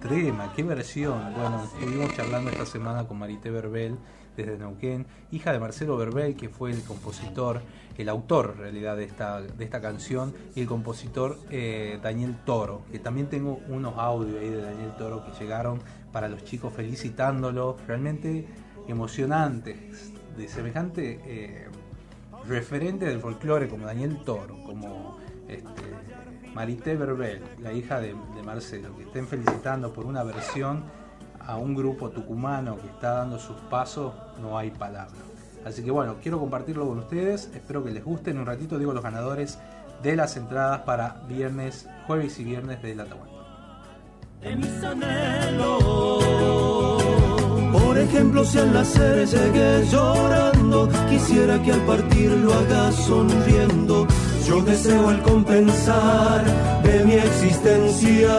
trema! ¡Qué versión! Bueno, estuvimos charlando esta semana con Marité Verbel desde Neuquén, hija de Marcelo Verbel, que fue el compositor, el autor en realidad de esta, de esta canción, y el compositor eh, Daniel Toro, que también tengo unos audios ahí de Daniel Toro que llegaron para los chicos felicitándolo, realmente emocionantes, de semejante eh, referente del folclore como Daniel Toro, como este, Marité Verbel, la hija de, Marcelo, que estén felicitando por una versión a un grupo tucumano que está dando sus pasos, no hay palabra. Así que bueno, quiero compartirlo con ustedes, espero que les guste. En un ratito digo los ganadores de las entradas para viernes, jueves y viernes de la Atahualpa. Por ejemplo, si al nacer llegué llorando, quisiera que al partir lo sonriendo. Yo deseo el compensar de mi existencia.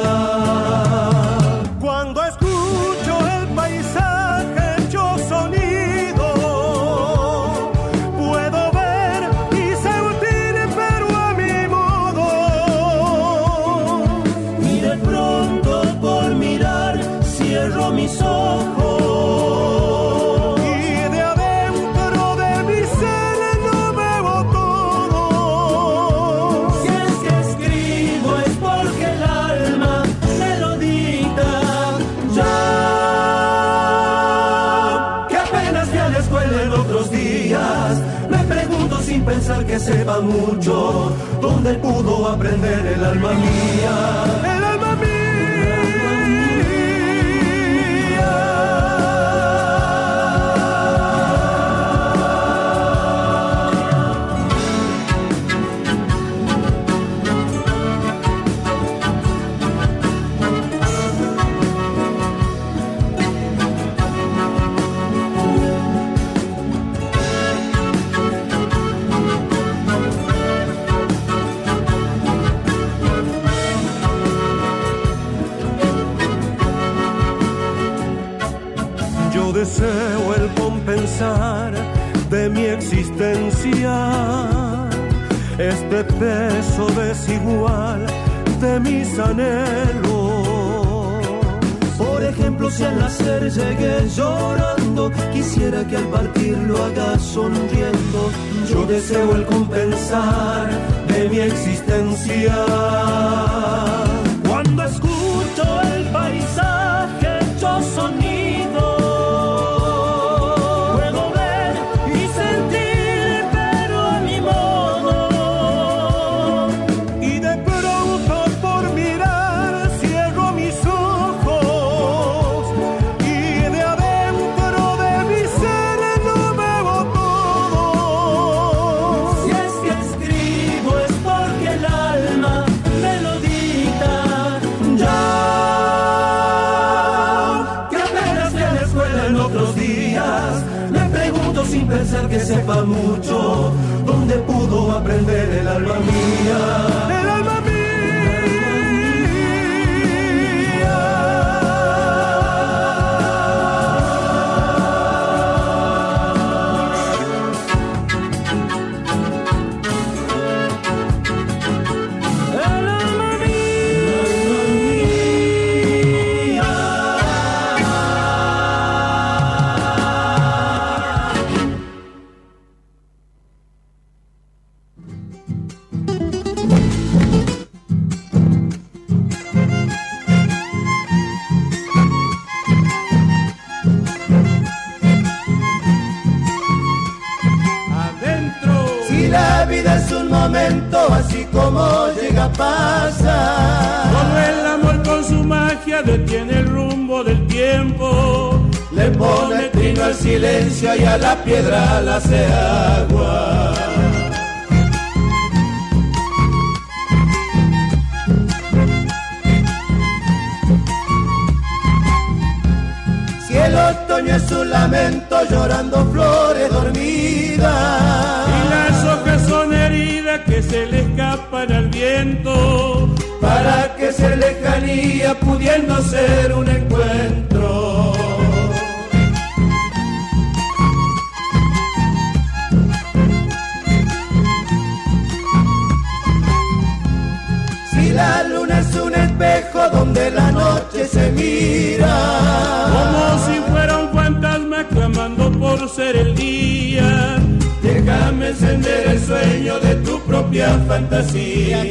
Ser el día. Déjame encender el sueño de tu propia fantasía.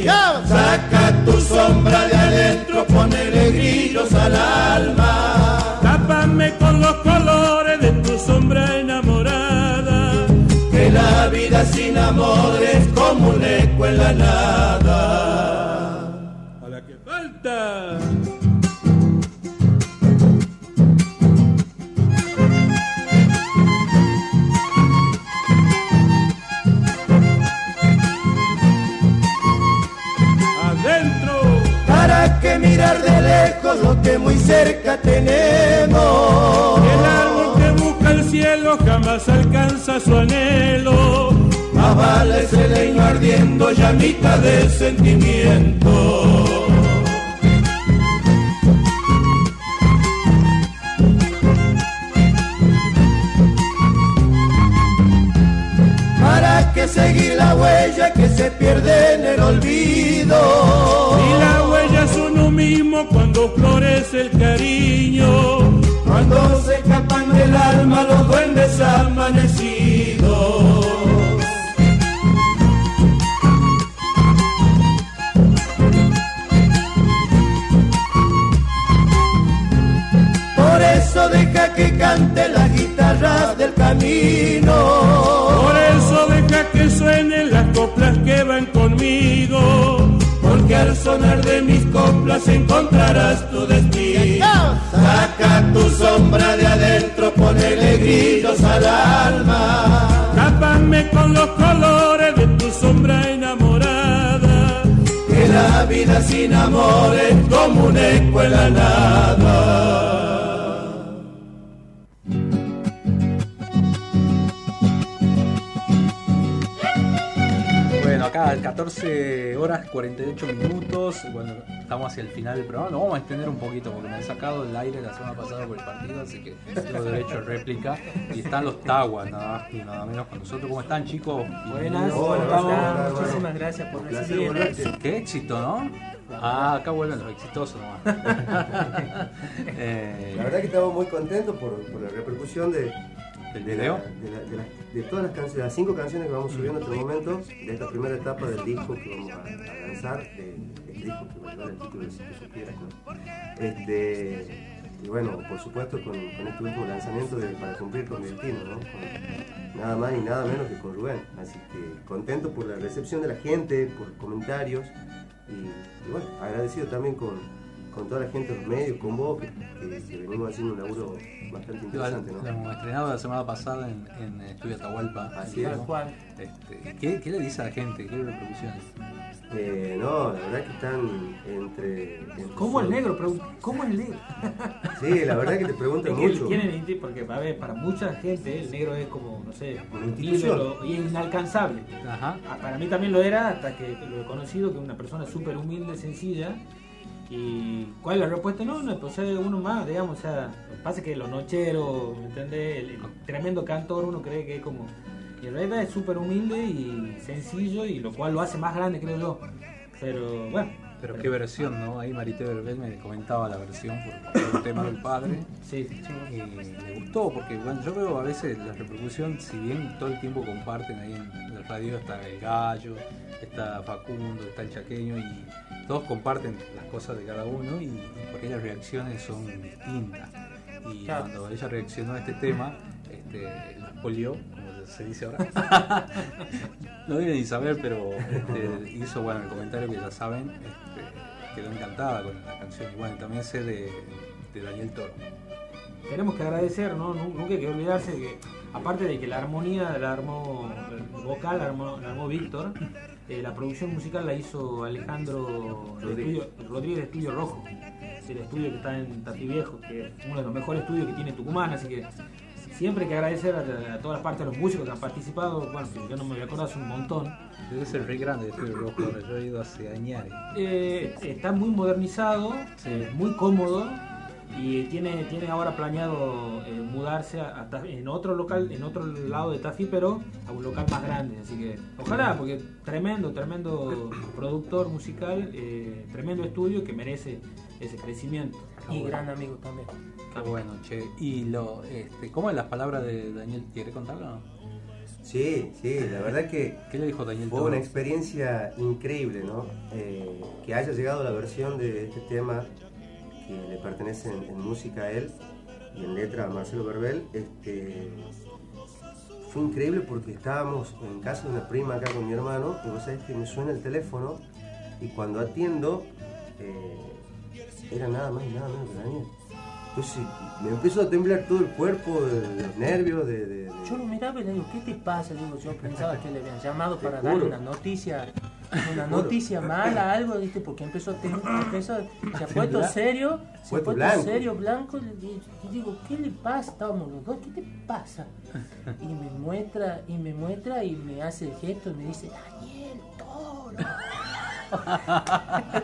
Saca tu sombra de adentro, ponele grillos al alma. Tápame con los colores de tu sombra enamorada. Que la vida sin amor es como un eco en la nada. A la que falta. Lejos lo que muy cerca tenemos? El árbol que busca el cielo jamás alcanza su anhelo. Más vale ese leño ardiendo, llamita de sentimiento. Seguir la huella que se pierde en el olvido? Y la huella es uno mismo cuando florece el cariño. Cuando se escapan del alma los duendes amanecidos. Por eso deja que cante la guitarra del camino. Sonar de mis coplas encontrarás tu destino. Saca tu sombra de adentro, ponele grillos al alma. Tápame con los colores de tu sombra enamorada. Que la vida sin amor es como una escuela nada. Acá 14 horas 48 minutos. Bueno, estamos hacia el final del programa. Lo vamos a extender un poquito porque me han sacado el aire la semana pasada por el partido, así que tengo derecho a réplica. Y están los Taguas, nada más y nada menos con nosotros. ¿Cómo están, chicos? Buenas, Hola, hola, ¿cómo muchísimas gracias por recibirnos. Qué éxito, ¿no? Ah, acá vuelven los exitosos nomás. Eh, La verdad que estamos muy contentos por, por la repercusión de, ¿Del de, video? la- de, la- de las- de todas las canciones, las cinco canciones que vamos subiendo hasta el momento, de esta primera etapa del disco que vamos a, a lanzar, este disco que va a llevar el título de Si tú supieras, ¿no? Este, y bueno, por supuesto con, con este último lanzamiento de Para cumplir con destino, ¿no? Con nada más y nada menos que con Rubén. Así que contento por la recepción de la gente, por comentarios y, y bueno, agradecido también con, con toda la gente de los medios, con vos, que, que- que venimos haciendo un laburo bastante interesante, ¿no? Lo hemos estrenado la semana pasada en, en Estudio Atahualpa. Así es. Este, ¿qué, ¿Qué le dice a la gente? ¿Qué repercusiones? Eh, no, la verdad que están entre... entre ¿Cómo el negro? ¿Cómo el negro? Sí, la verdad que te preguntan mucho. tienen inti- porque a ver, para mucha gente el negro es como, no sé, Una un institución. ídolo y es inalcanzable. Ah, Para mí también lo era hasta que lo he conocido, que es una persona súper humilde, sencilla. ¿Y cuál es la respuesta? No, no, pues es uno más, digamos, o sea, lo que pasa es que los nocheros, ¿me? El, el tremendo cantor uno cree que es como... Y en realidad es súper humilde y sencillo y lo cual lo hace más grande, creo yo. Pero bueno. Pero qué versión, ¿no? Ahí Marité Verbel me comentaba la versión por, por el tema del padre. Sí, Y le gustó, porque bueno, yo veo a veces la repercusión, si bien todo el tiempo comparten ahí en la radio, está el gallo, está Facundo, está el chaqueño, y todos comparten las cosas de cada uno, y, y porque las reacciones son distintas. Y Claro. cuando ella reaccionó a este tema, este, lo expolió, como se dice ahora. no deben ni saber, pero este, hizo bueno el comentario que ya saben, este, quedó encantada con la canción. Y bueno, también sé de, de Daniel Toro. Tenemos que agradecer, ¿no? Nu- Nunca hay que olvidarse que, aparte de que la armonía la armó, vocal la armó, la armó Víctor, eh, la producción musical la hizo Alejandro de Rodríguez. Estudio- de Estudio Rojo, el estudio que está en Tati Viejo, que es uno de los mejores estudios que tiene Tucumán, así que siempre hay que agradecer a, a todas las partes de los músicos que han participado, bueno, yo no me voy a acordar, es un montón. Debe ser re grande el Estudio Rojo, yo he ido hace años. Eh, está muy modernizado, eh, muy cómodo y tiene, tiene ahora planeado eh, mudarse a, a Tafí- en otro local, en otro lado de Tafí, pero a un local más grande. Así que ojalá, porque tremendo, tremendo productor musical, eh, tremendo estudio que merece ese crecimiento. Y gran amigo también. Qué bueno, che. Y lo, este, ¿cómo es las palabras de Daniel? ¿Quiere contarlo? Sí, sí, la verdad que ¿Qué le dijo Daniel fue Toro? una experiencia increíble, ¿no? Eh, que haya llegado la versión de este tema que le pertenece en, en música a él y en letra a Marcelo Verbel, este, fue increíble porque estábamos en casa de una prima acá con mi hermano y vos sabés que me suena el teléfono y cuando atiendo eh, era nada más y nada menos que Daniel. Entonces me empezó a temblar todo el cuerpo de, de los nervios, de- de- de, Yo lo miraba y le digo, ¿qué te pasa? Digo, yo pensaba que le habían llamado para darle una noticia, una noticia mala, algo, ¿viste? Porque empezó a tener, empezó, se ha puesto Temblar. serio, se ha Puesto serio, blanco, y, digo, ¿qué le pasa? Estábamos los dos, ¿qué te pasa? Y me muestra, y me muestra y me hace el gesto y me dice, Daniel, Toro.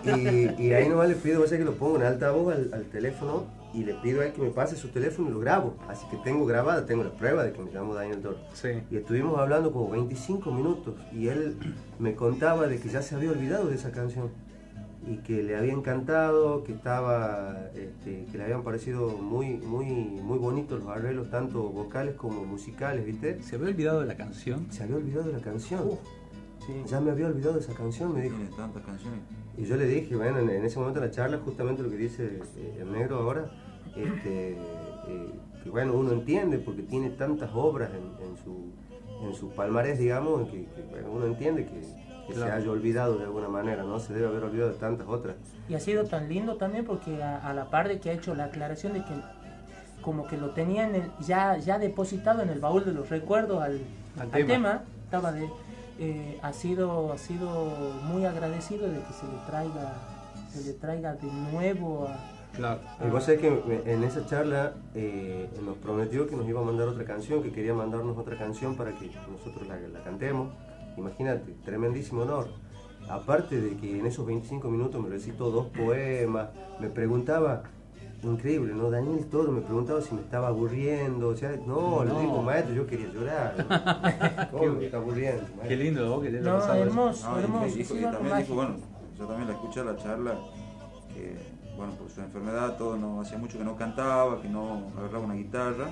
Y, y ahí nomás le pido, o sea que lo pongo en altavoz al, al teléfono y le pido a él que me pase su teléfono y lo grabo. Así que tengo grabada, tengo la prueba de que me llamo Daniel Toro. Y estuvimos hablando como 25 minutos y él me contaba de que ya se había olvidado de esa canción y que le había encantado, que estaba, este, que le habían parecido muy, muy, muy bonitos los arreglos, tanto vocales como musicales, ¿viste? ¿Se había olvidado de la canción? Se había olvidado de la canción. Ya me había olvidado de esa canción, me dijo. tantas canciones. Y yo le dije, bueno, en, en ese momento de la charla, justamente lo que dice eh, el negro ahora, este, eh, que bueno, uno entiende porque tiene tantas obras en, en su, en su palmarés, digamos, que, que, bueno, uno entiende que, que Claro. se haya olvidado de alguna manera, ¿no? Se debe haber olvidado de tantas otras. Y ha sido tan lindo también porque a, a la par de que ha hecho la aclaración de que como que lo tenía en el- ya, ya depositado en el baúl de los recuerdos al, Al al tema. tema, estaba de, eh, ha, sido, ha sido muy agradecido de que se le traiga, se le traiga de nuevo a, Claro. Y vos sabés que me- en esa charla eh, nos prometió que nos iba a mandar otra canción, que quería mandarnos otra canción para que nosotros la, la cantemos. Imagínate, tremendísimo honor. Aparte de que en esos 25 minutos me recitó dos poemas, me preguntaba, increíble, ¿no? Daniel Toro me preguntaba si me estaba aburriendo, o sea, no, le No. digo, maestro, yo quería llorar. ¿Cómo me está aburriendo? maestro? Qué lindo, vos que te No, hermoso, No, hermoso, y dijo- y también dijo, bueno, yo también la escuché la charla, que bueno, por su enfermedad todo no hacía mucho que no cantaba, que no agarraba una guitarra,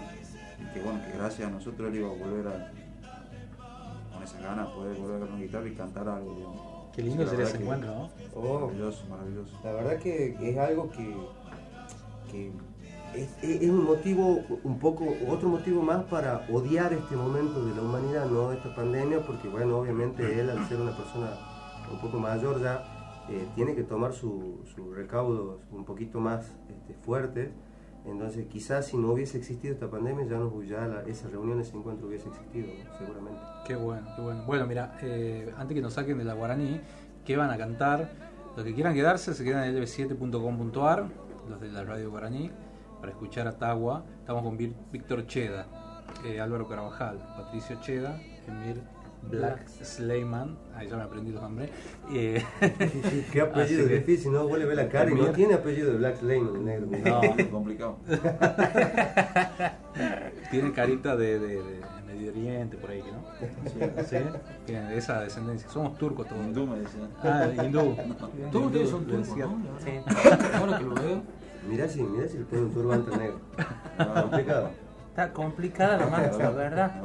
y que bueno, que gracias a nosotros él iba a volver a, con esas ganas, poder volver a agarrar una guitarra y cantar algo, digamos. Qué lindo sería ese encuentro, ¿no? Oh. Maravilloso, maravilloso. La verdad que es algo que, que es, es- es un motivo, un poco, otro motivo más para odiar este momento de la humanidad, ¿no? Esta pandemia, porque bueno, obviamente él al ser una persona un poco mayor ya, eh, tiene que tomar su- sus recaudos un poquito más este, fuertes. Entonces quizás si no hubiese existido esta pandemia ya, no, ya la- esa reunión, ese encuentro hubiese existido, ¿no? seguramente. Qué bueno, qué bueno. Bueno, mira, eh, antes que nos saquen de la guaraní, ¿qué van a cantar? Los que quieran quedarse se quedan en lb7.com.ar, los de la radio guaraní, para escuchar a Tagua. Estamos con Víctor Cheda, eh, Álvaro Carvajal, Patricio Cheda, Emir Black Sleiman, ahí ya me aprendí los nombres. Eh, Qué apellido que- difícil, ¿no? Vos le ves la cara y no tiene apellido de Black Lane, el negro. No. complicado. Tiene carita de, de- de Medio Oriente, por ahí, ¿no? Sí. ¿Sí? Tiene esa descendencia. Somos turcos todos. Hindú me decían. Ah, hindú. Todos ustedes son turcos. ¿no? Sí. Ahora que lo veo. Mirá si, mirá si le pone un turbante negro. complicado. Está complicada la mano, la verdad.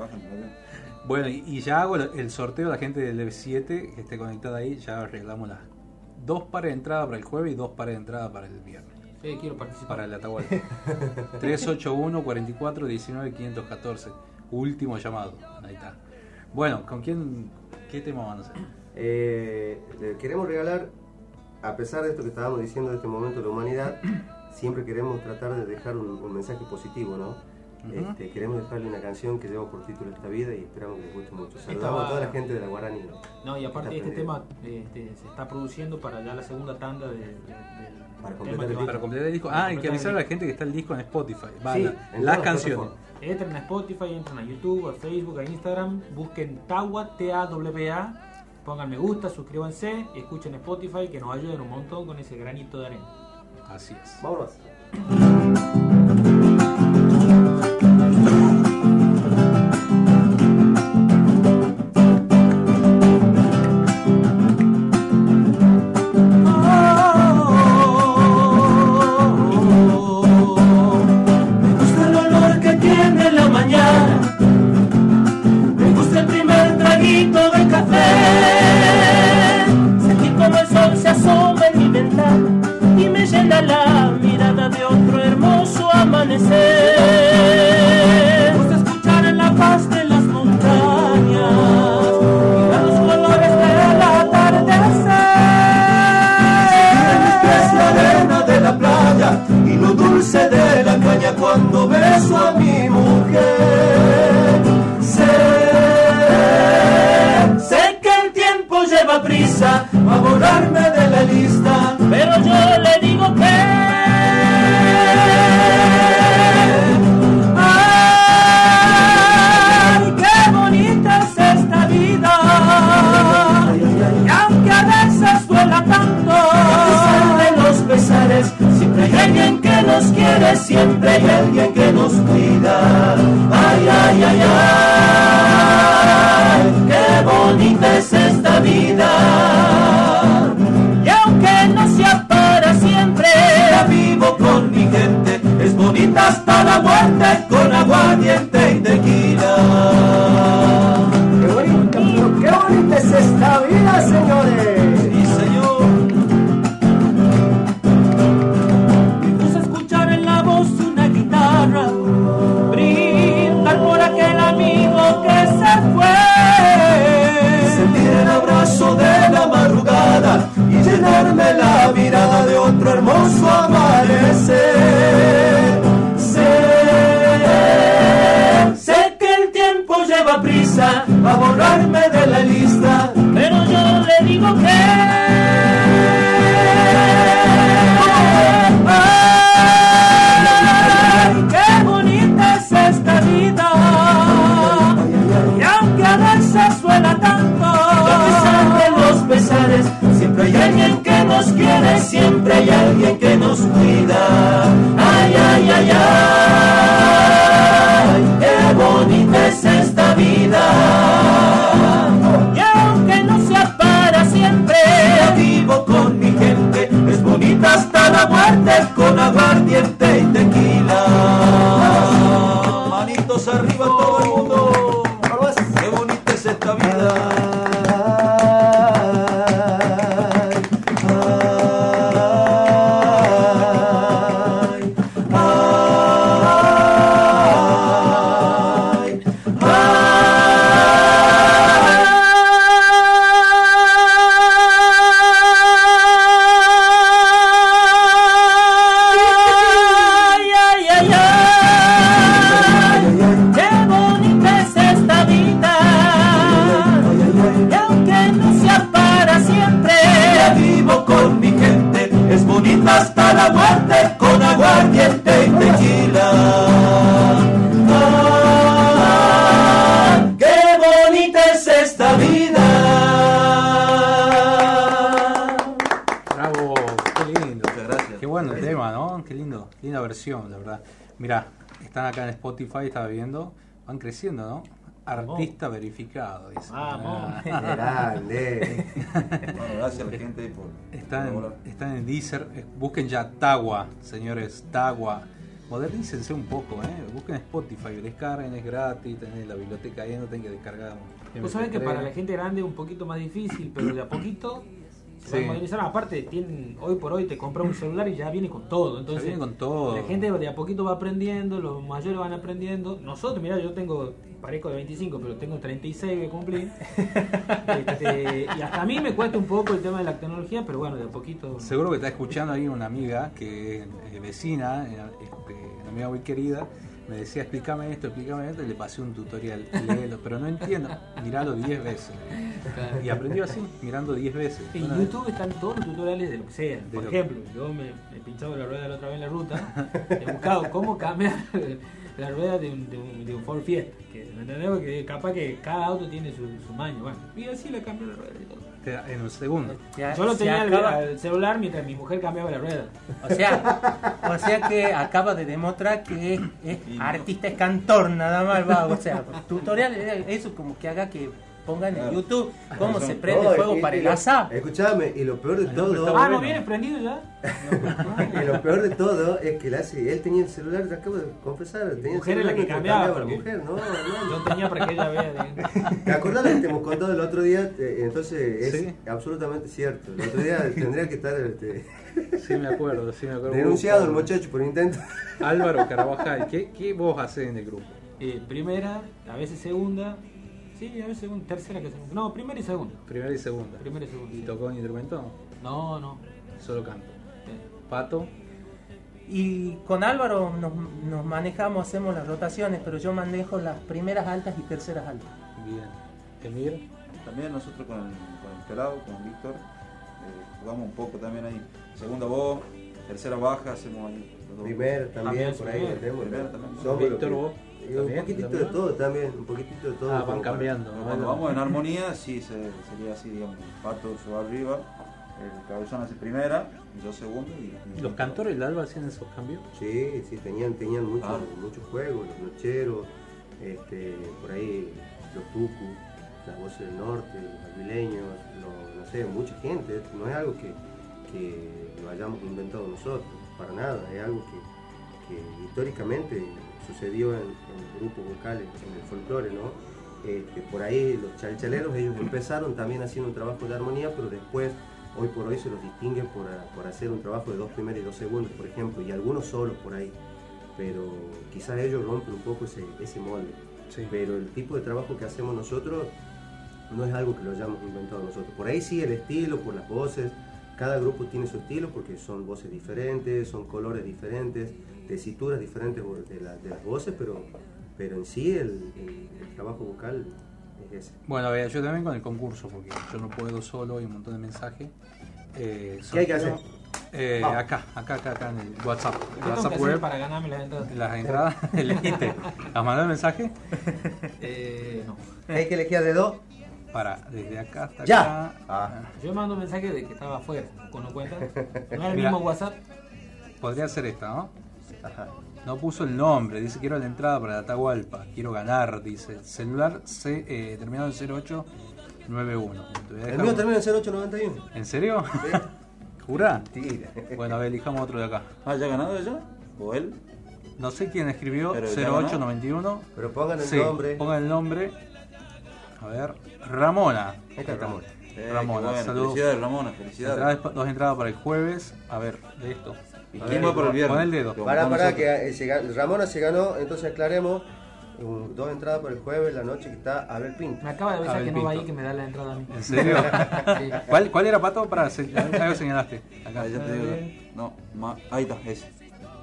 Bueno, y, y ya hago el sorteo a la gente del EV7 que esté conectada ahí. Ya arreglamos las dos pares de entrada para el jueves y dos pares de entrada para el viernes. Sí, quiero participar. Para el Atahualpa. 381 44 19 514. Último llamado. Ahí está. Bueno, ¿con quién? ¿Qué tema van a hacer? Eh, le queremos regalar, a pesar de esto que estábamos diciendo de este momento de la humanidad, siempre queremos tratar de dejar un, un mensaje positivo, ¿no? Este, queremos dejarle una canción que lleva por título Esta vida y esperamos que les guste mucho. Saludamos Estaba- a toda la gente de la Guarani. ¿no? No, y aparte este tema este, se está produciendo para ya la segunda tanda de, de- del Para completar el disco. Para completar el disco. para Ah, hay que avisar a la gente que está el disco en Spotify. Va, Sí, en las canciones. Entren a Spotify, entren a YouTube, a Facebook, a Instagram, busquen Tawa, T-A-W-A, pongan me gusta, suscríbanse y escuchen Spotify que nos ayuden un montón con ese granito de arena. Así es. Vámonos. Esta vida! Y aunque no sea para siempre, la vivo con mi gente. Es bonita hasta la muerte con aguardiente a borrarme de la lista. Pero yo le digo que están acá en Spotify, estaba viendo, van creciendo, ¿no? Artista verificado, dice. Vamos. Ah. Grande. Bueno, gracias a la gente por Están en, están en Deezer, eh, busquen ya Tagua, señores, Tagua. Modernícense un poco, ¿eh? busquen Spotify, descarguen, es gratis, tenés la biblioteca ahí, no tienen que descargar. un Vos sabés que MP3. para la gente grande es un poquito más difícil, pero de a poquito se Sí. va a modernizar. Aparte, tienen, hoy por hoy te compras un celular y ya viene con todo. Entonces, viene con todo. La gente de a poquito va aprendiendo, los mayores van aprendiendo. Nosotros, mira, yo tengo, parezco de 25, pero tengo 36 que cumplir. Este, y hasta a mí me cuesta un poco el tema de la tecnología, pero bueno, de a poquito. Seguro que está escuchando ahí una amiga que es eh, vecina, eh, este, una amiga muy querida, me decía explícame esto, explícame esto, y le pasé un tutorial, léelo, pero no entiendo, miralo 10 veces. Y aprendió así, mirando 10 veces. En Una- YouTube están todos los tutoriales de lo que sea. Por lo- ejemplo, yo me, he pinchado la rueda la otra vez en la ruta, he buscado cómo cambiar la rueda de un, de un, de un Ford Fiesta. Que, ¿me entendés? Porque capaz que cada auto tiene su, su maño. Bueno, y así le cambio la rueda y todo. Te da- en un segundo. Ya- Yo lo se tenía acaba- al celular mientras mi mujer cambiaba la rueda. O sea, o sea que acaba de demostrar que es, es artista, es cantor nada más, va, o sea, tutorial, eso como que haga que pongan en YouTube cómo se prende No, fuego y- para y el asado. Escuchame, y lo peor de todo. Ah, ¿no viene prendido ya? Y lo peor de todo es que él, hace, él tenía el celular, te acabo de confesar, tenía mujer el es la que celular cambiaba, la mujer, no, no. Yo tenía para que ella vea. ¿Te acordás lo que te hemos contado el otro día? Eh, Entonces es Sí. absolutamente cierto. El otro día tendría que estar este, Sí, me acuerdo, sí, me acuerdo. denunciado el muchacho por intento. Álvaro Carabajal, ¿qué, qué vos haces en el grupo? Eh, primera, a veces segunda. Sí, a veces segunda, tercera que segunda. No, primera y segunda. Primera y segunda. Primera y segunda. ¿Y tocó un instrumento? No, no. Solo canto. Pato, Y con Álvaro nos, nos manejamos, hacemos las rotaciones, pero yo manejo las primeras altas y terceras altas. bien. Emir, También nosotros con el, con el pelado, con Víctor, eh, jugamos un poco también ahí. Segunda voz, tercera baja, hacemos ahí. Primero también, por ahí primero también. Víctor, vos, y un poquitito también. de todo también, un poquitito de todo. Ah, van para- cambiando. Cuando vamos en armonía, sí, se- sería así, digamos. Pato se va arriba, el cabezón hace primera, yo segundo y... y- ¿los cantores del Alba hacían esos cambios? Sí, sí, tenían, tenían muchos Ah. muchos juegos, los nocheros, este, por ahí los tucu, las voces del norte, los albileños, no sé, mucha gente, no es algo que, que lo hayamos inventado nosotros, para nada, es algo que, que históricamente sucedió en, en grupos vocales, en el folclore, ¿no? Este, por ahí los chalchaleros, ellos empezaron también haciendo un trabajo de armonía, pero después, hoy por hoy, se los distinguen por, por hacer un trabajo de dos primeros y dos segundos, por ejemplo, y algunos solos por ahí. Pero quizás ellos rompen un poco ese, ese molde. Pero el tipo de trabajo que hacemos nosotros no es algo que lo hayamos inventado nosotros. Por ahí sí el estilo, por las voces. Cada grupo tiene su estilo porque son voces diferentes, son colores diferentes, tesituras diferentes de, la- de las voces, pero, pero en sí el, el- el trabajo vocal es ese. Bueno, a ver, yo también con el concurso, porque yo no puedo solo, hay un montón de mensajes. Eh, ¿Qué hay que hacer? Eh, acá, acá, acá, acá en el WhatsApp. El ¿Qué tengo que WhatsApp hacer web. para ganarme las entradas? Las entradas, elegiste. ¿Has mandado el mensaje? Eh, no. Hay que elegir de dos. Para, desde acá hasta Ya. acá. Ah. Yo mando un mensaje de que estaba afuera, ¿con no cuenta? ¿No era el mismo WhatsApp? Podría ser esta, ¿no? No puso el nombre, dice quiero la entrada para la Atahualpa, quiero ganar, dice. Celular C, eh, terminado en 0891. Te voy a El mío un- termina en 0891. ¿En serio? ¿Jurá? Mentira. Bueno, a ver, elijamos otro de acá. Ah, ¿ya ha ganado ella? ¿O él? No sé quién escribió Pero ya 0891. Pero pongan el Sí, nombre. Pongan el nombre. A ver, Ramona. Ahí está Ramona. Eh, Ramona, qué bueno, saludos. felicidades, Ramona, felicidades. Entradas- dos entradas para el jueves. A ver, de esto. ¿Y A quién ver, va por el viernes? Pon el dedo. Para, para, que eh, se Ramona se ganó, entonces aclaremos. un- dos entradas para el jueves, la noche que está Abel Pinto. Me acaba de avisar Abel que no va ahí que me da la entrada a mí. ¿En serio? Sí. ¿Cuál, ¿Cuál era pato para se- algo señalaste? Acá. Ya te digo. No, ma- ahí está, ese.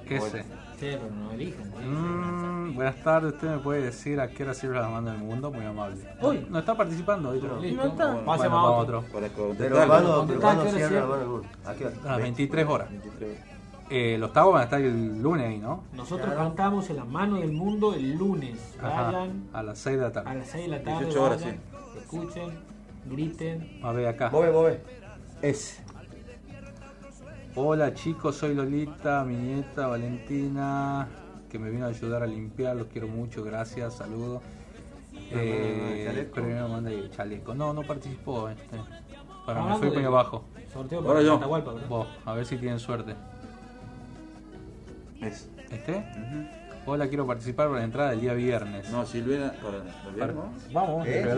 ¿Qué Bueno. es? Sí, pero no elijan. Mm, buenas tardes, usted me puede decir a qué hora sirve la mano del mundo, muy amable. Uy. no está participando, ¿viste? No. No está. Pasemos Bueno, a vamos a otro. otro. Para mano del mundo. ¿A qué hora? A las 23 horas. 23. Eh, los tagos van a estar el lunes ahí, ¿no? Nosotros cantamos en la mano del mundo el lunes. Ajá, Vayan a las 6 de la a tarde. las 6 de la tarde. 18 horas, vayan, escuchen, griten. A ver acá. Mueve, mueve. Ese. Hola chicos, soy Lolita, mi nieta Valentina, que me vino a ayudar a limpiar, los quiero mucho, gracias, saludos. Eh, ¿chaleco? primero manda el chaleco. No, no participó. Este. Para me fui muy de abajo. sorteo Ahora yo. Atahualpa, ¿verdad? Vos, a ver si tienen suerte. Es. ¿Este? Hola, quiero participar para la entrada del día viernes. No, Silvia, para el viernes, ¿no? Vamos, ¿Eh?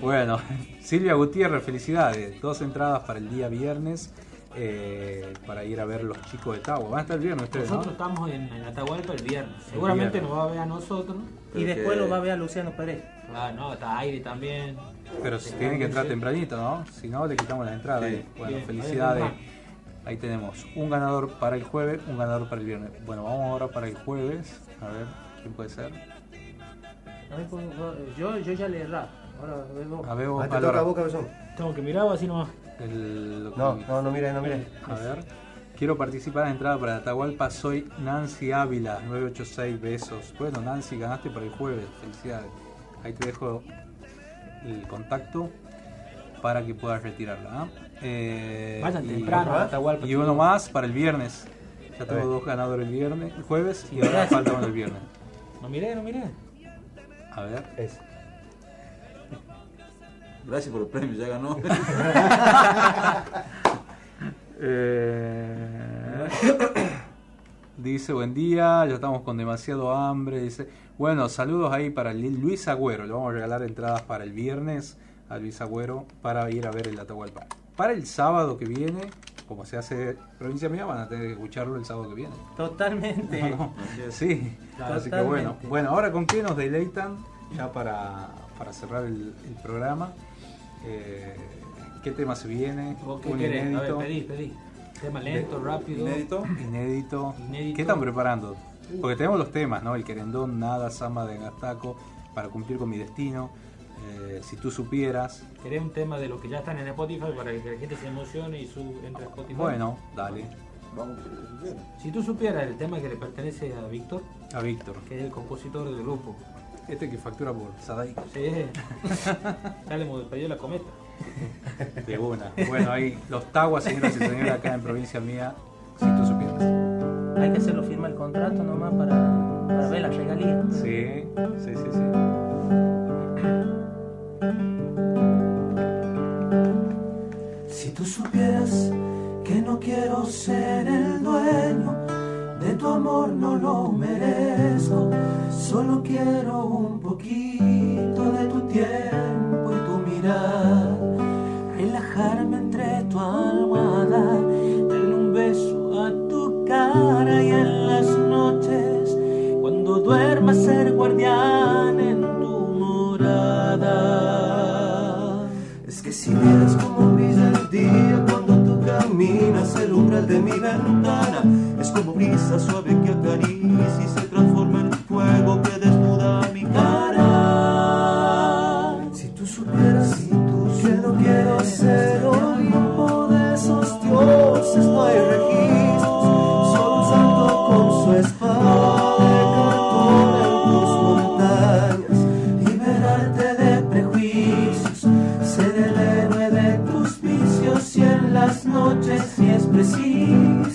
Bueno, Silvia Gutiérrez, felicidades. Dos entradas para el día viernes eh, para ir a ver los chicos de Tagua. Van a estar el viernes ustedes, Nosotros ¿no? estamos en, en Atahualpa el viernes. Seguramente viernes. nos va a ver a nosotros. Y después lo va a ver a Luciano Pérez. Ah, no, está Aire también. Pero si tienen que entrar tempranito, ¿no? Si no, le quitamos la entrada. Sí. Bueno, Bien, felicidades. Ahí tenemos un ganador para el jueves, un ganador para el viernes. Bueno, vamos ahora para el jueves. A ver, ¿quién puede ser? A ver, pues, yo, yo ya le errado. Ahora. A ver, vos, Ah, te Álvaro. toca a vos, cabezón. Tengo que mirar o así nomás. El- que- No, no, no mires, no mires. A ver. Quiero participar en la entrada para Atahualpa. Soy Nancy Ávila, 986 besos. Bueno, Nancy, ganaste para el jueves. Felicidades. Ahí te dejo el contacto para que puedas retirarla. ¿ah? Eh, Vayan y- temprano a Atahualpa, Y uno más para el viernes. Ya tengo dos ganadores el viernes, el jueves y ahora falta uno el viernes. No miré, no miré. A ver. Es. Gracias por el premio, ya ganó. Eh, dice, buen día, ya estamos con demasiado hambre. Dice, bueno, saludos ahí para Lil- Luis Agüero. Le vamos a regalar entradas para el viernes a Luis Agüero para ir a ver el Atahualpa. Para el sábado que viene, como se hace provincia mía, van a tener que escucharlo el sábado que viene. Totalmente. No, no. Sí, Claro, así que bueno. Bueno, ahora con qué nos deleitan ya para, para cerrar el, el programa. Eh, ¿Qué tema se viene? ¿Vos qué Un querés? A ver, inédito. pedí, pedí. Tema lento, rápido. Inédito. Inédito. Inédito. ¿Qué están preparando? Porque tenemos los temas, ¿no? El querendón, nada, samba de Gastaco, para cumplir con mi destino. Eh, si tú supieras. ¿Querés un tema de los que ya están en Spotify para que la gente se emocione y su, entre a Spotify? Bueno, dale. Vamos, Si tú supieras el tema que le pertenece a Víctor, A Víctor. que es el compositor del grupo. Este que factura por Sadai. Sí. ya le hemos pedido la cometa. De una. Bueno, ahí los taguas, señoras y señores, acá en provincia mía, si tú supieras. Hay que hacerlo firmar el contrato nomás para, para ver la regalía. Sí, sí, sí, sí. Si tú supieras que no quiero ser el dueño de tu amor, no lo merezco. Solo quiero un poquito de tu tiempo y tu mirar. Relajarme entre tu almohada, darle un beso a tu cara y en las noches, cuando duermas, ser guardián Es que si vieras cómo brilla el día cuando tú caminas el umbral de mi ventana, es como brisa suave que acaricia y se transforma en fuego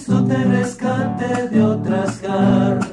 preciso, te rescate de otras garras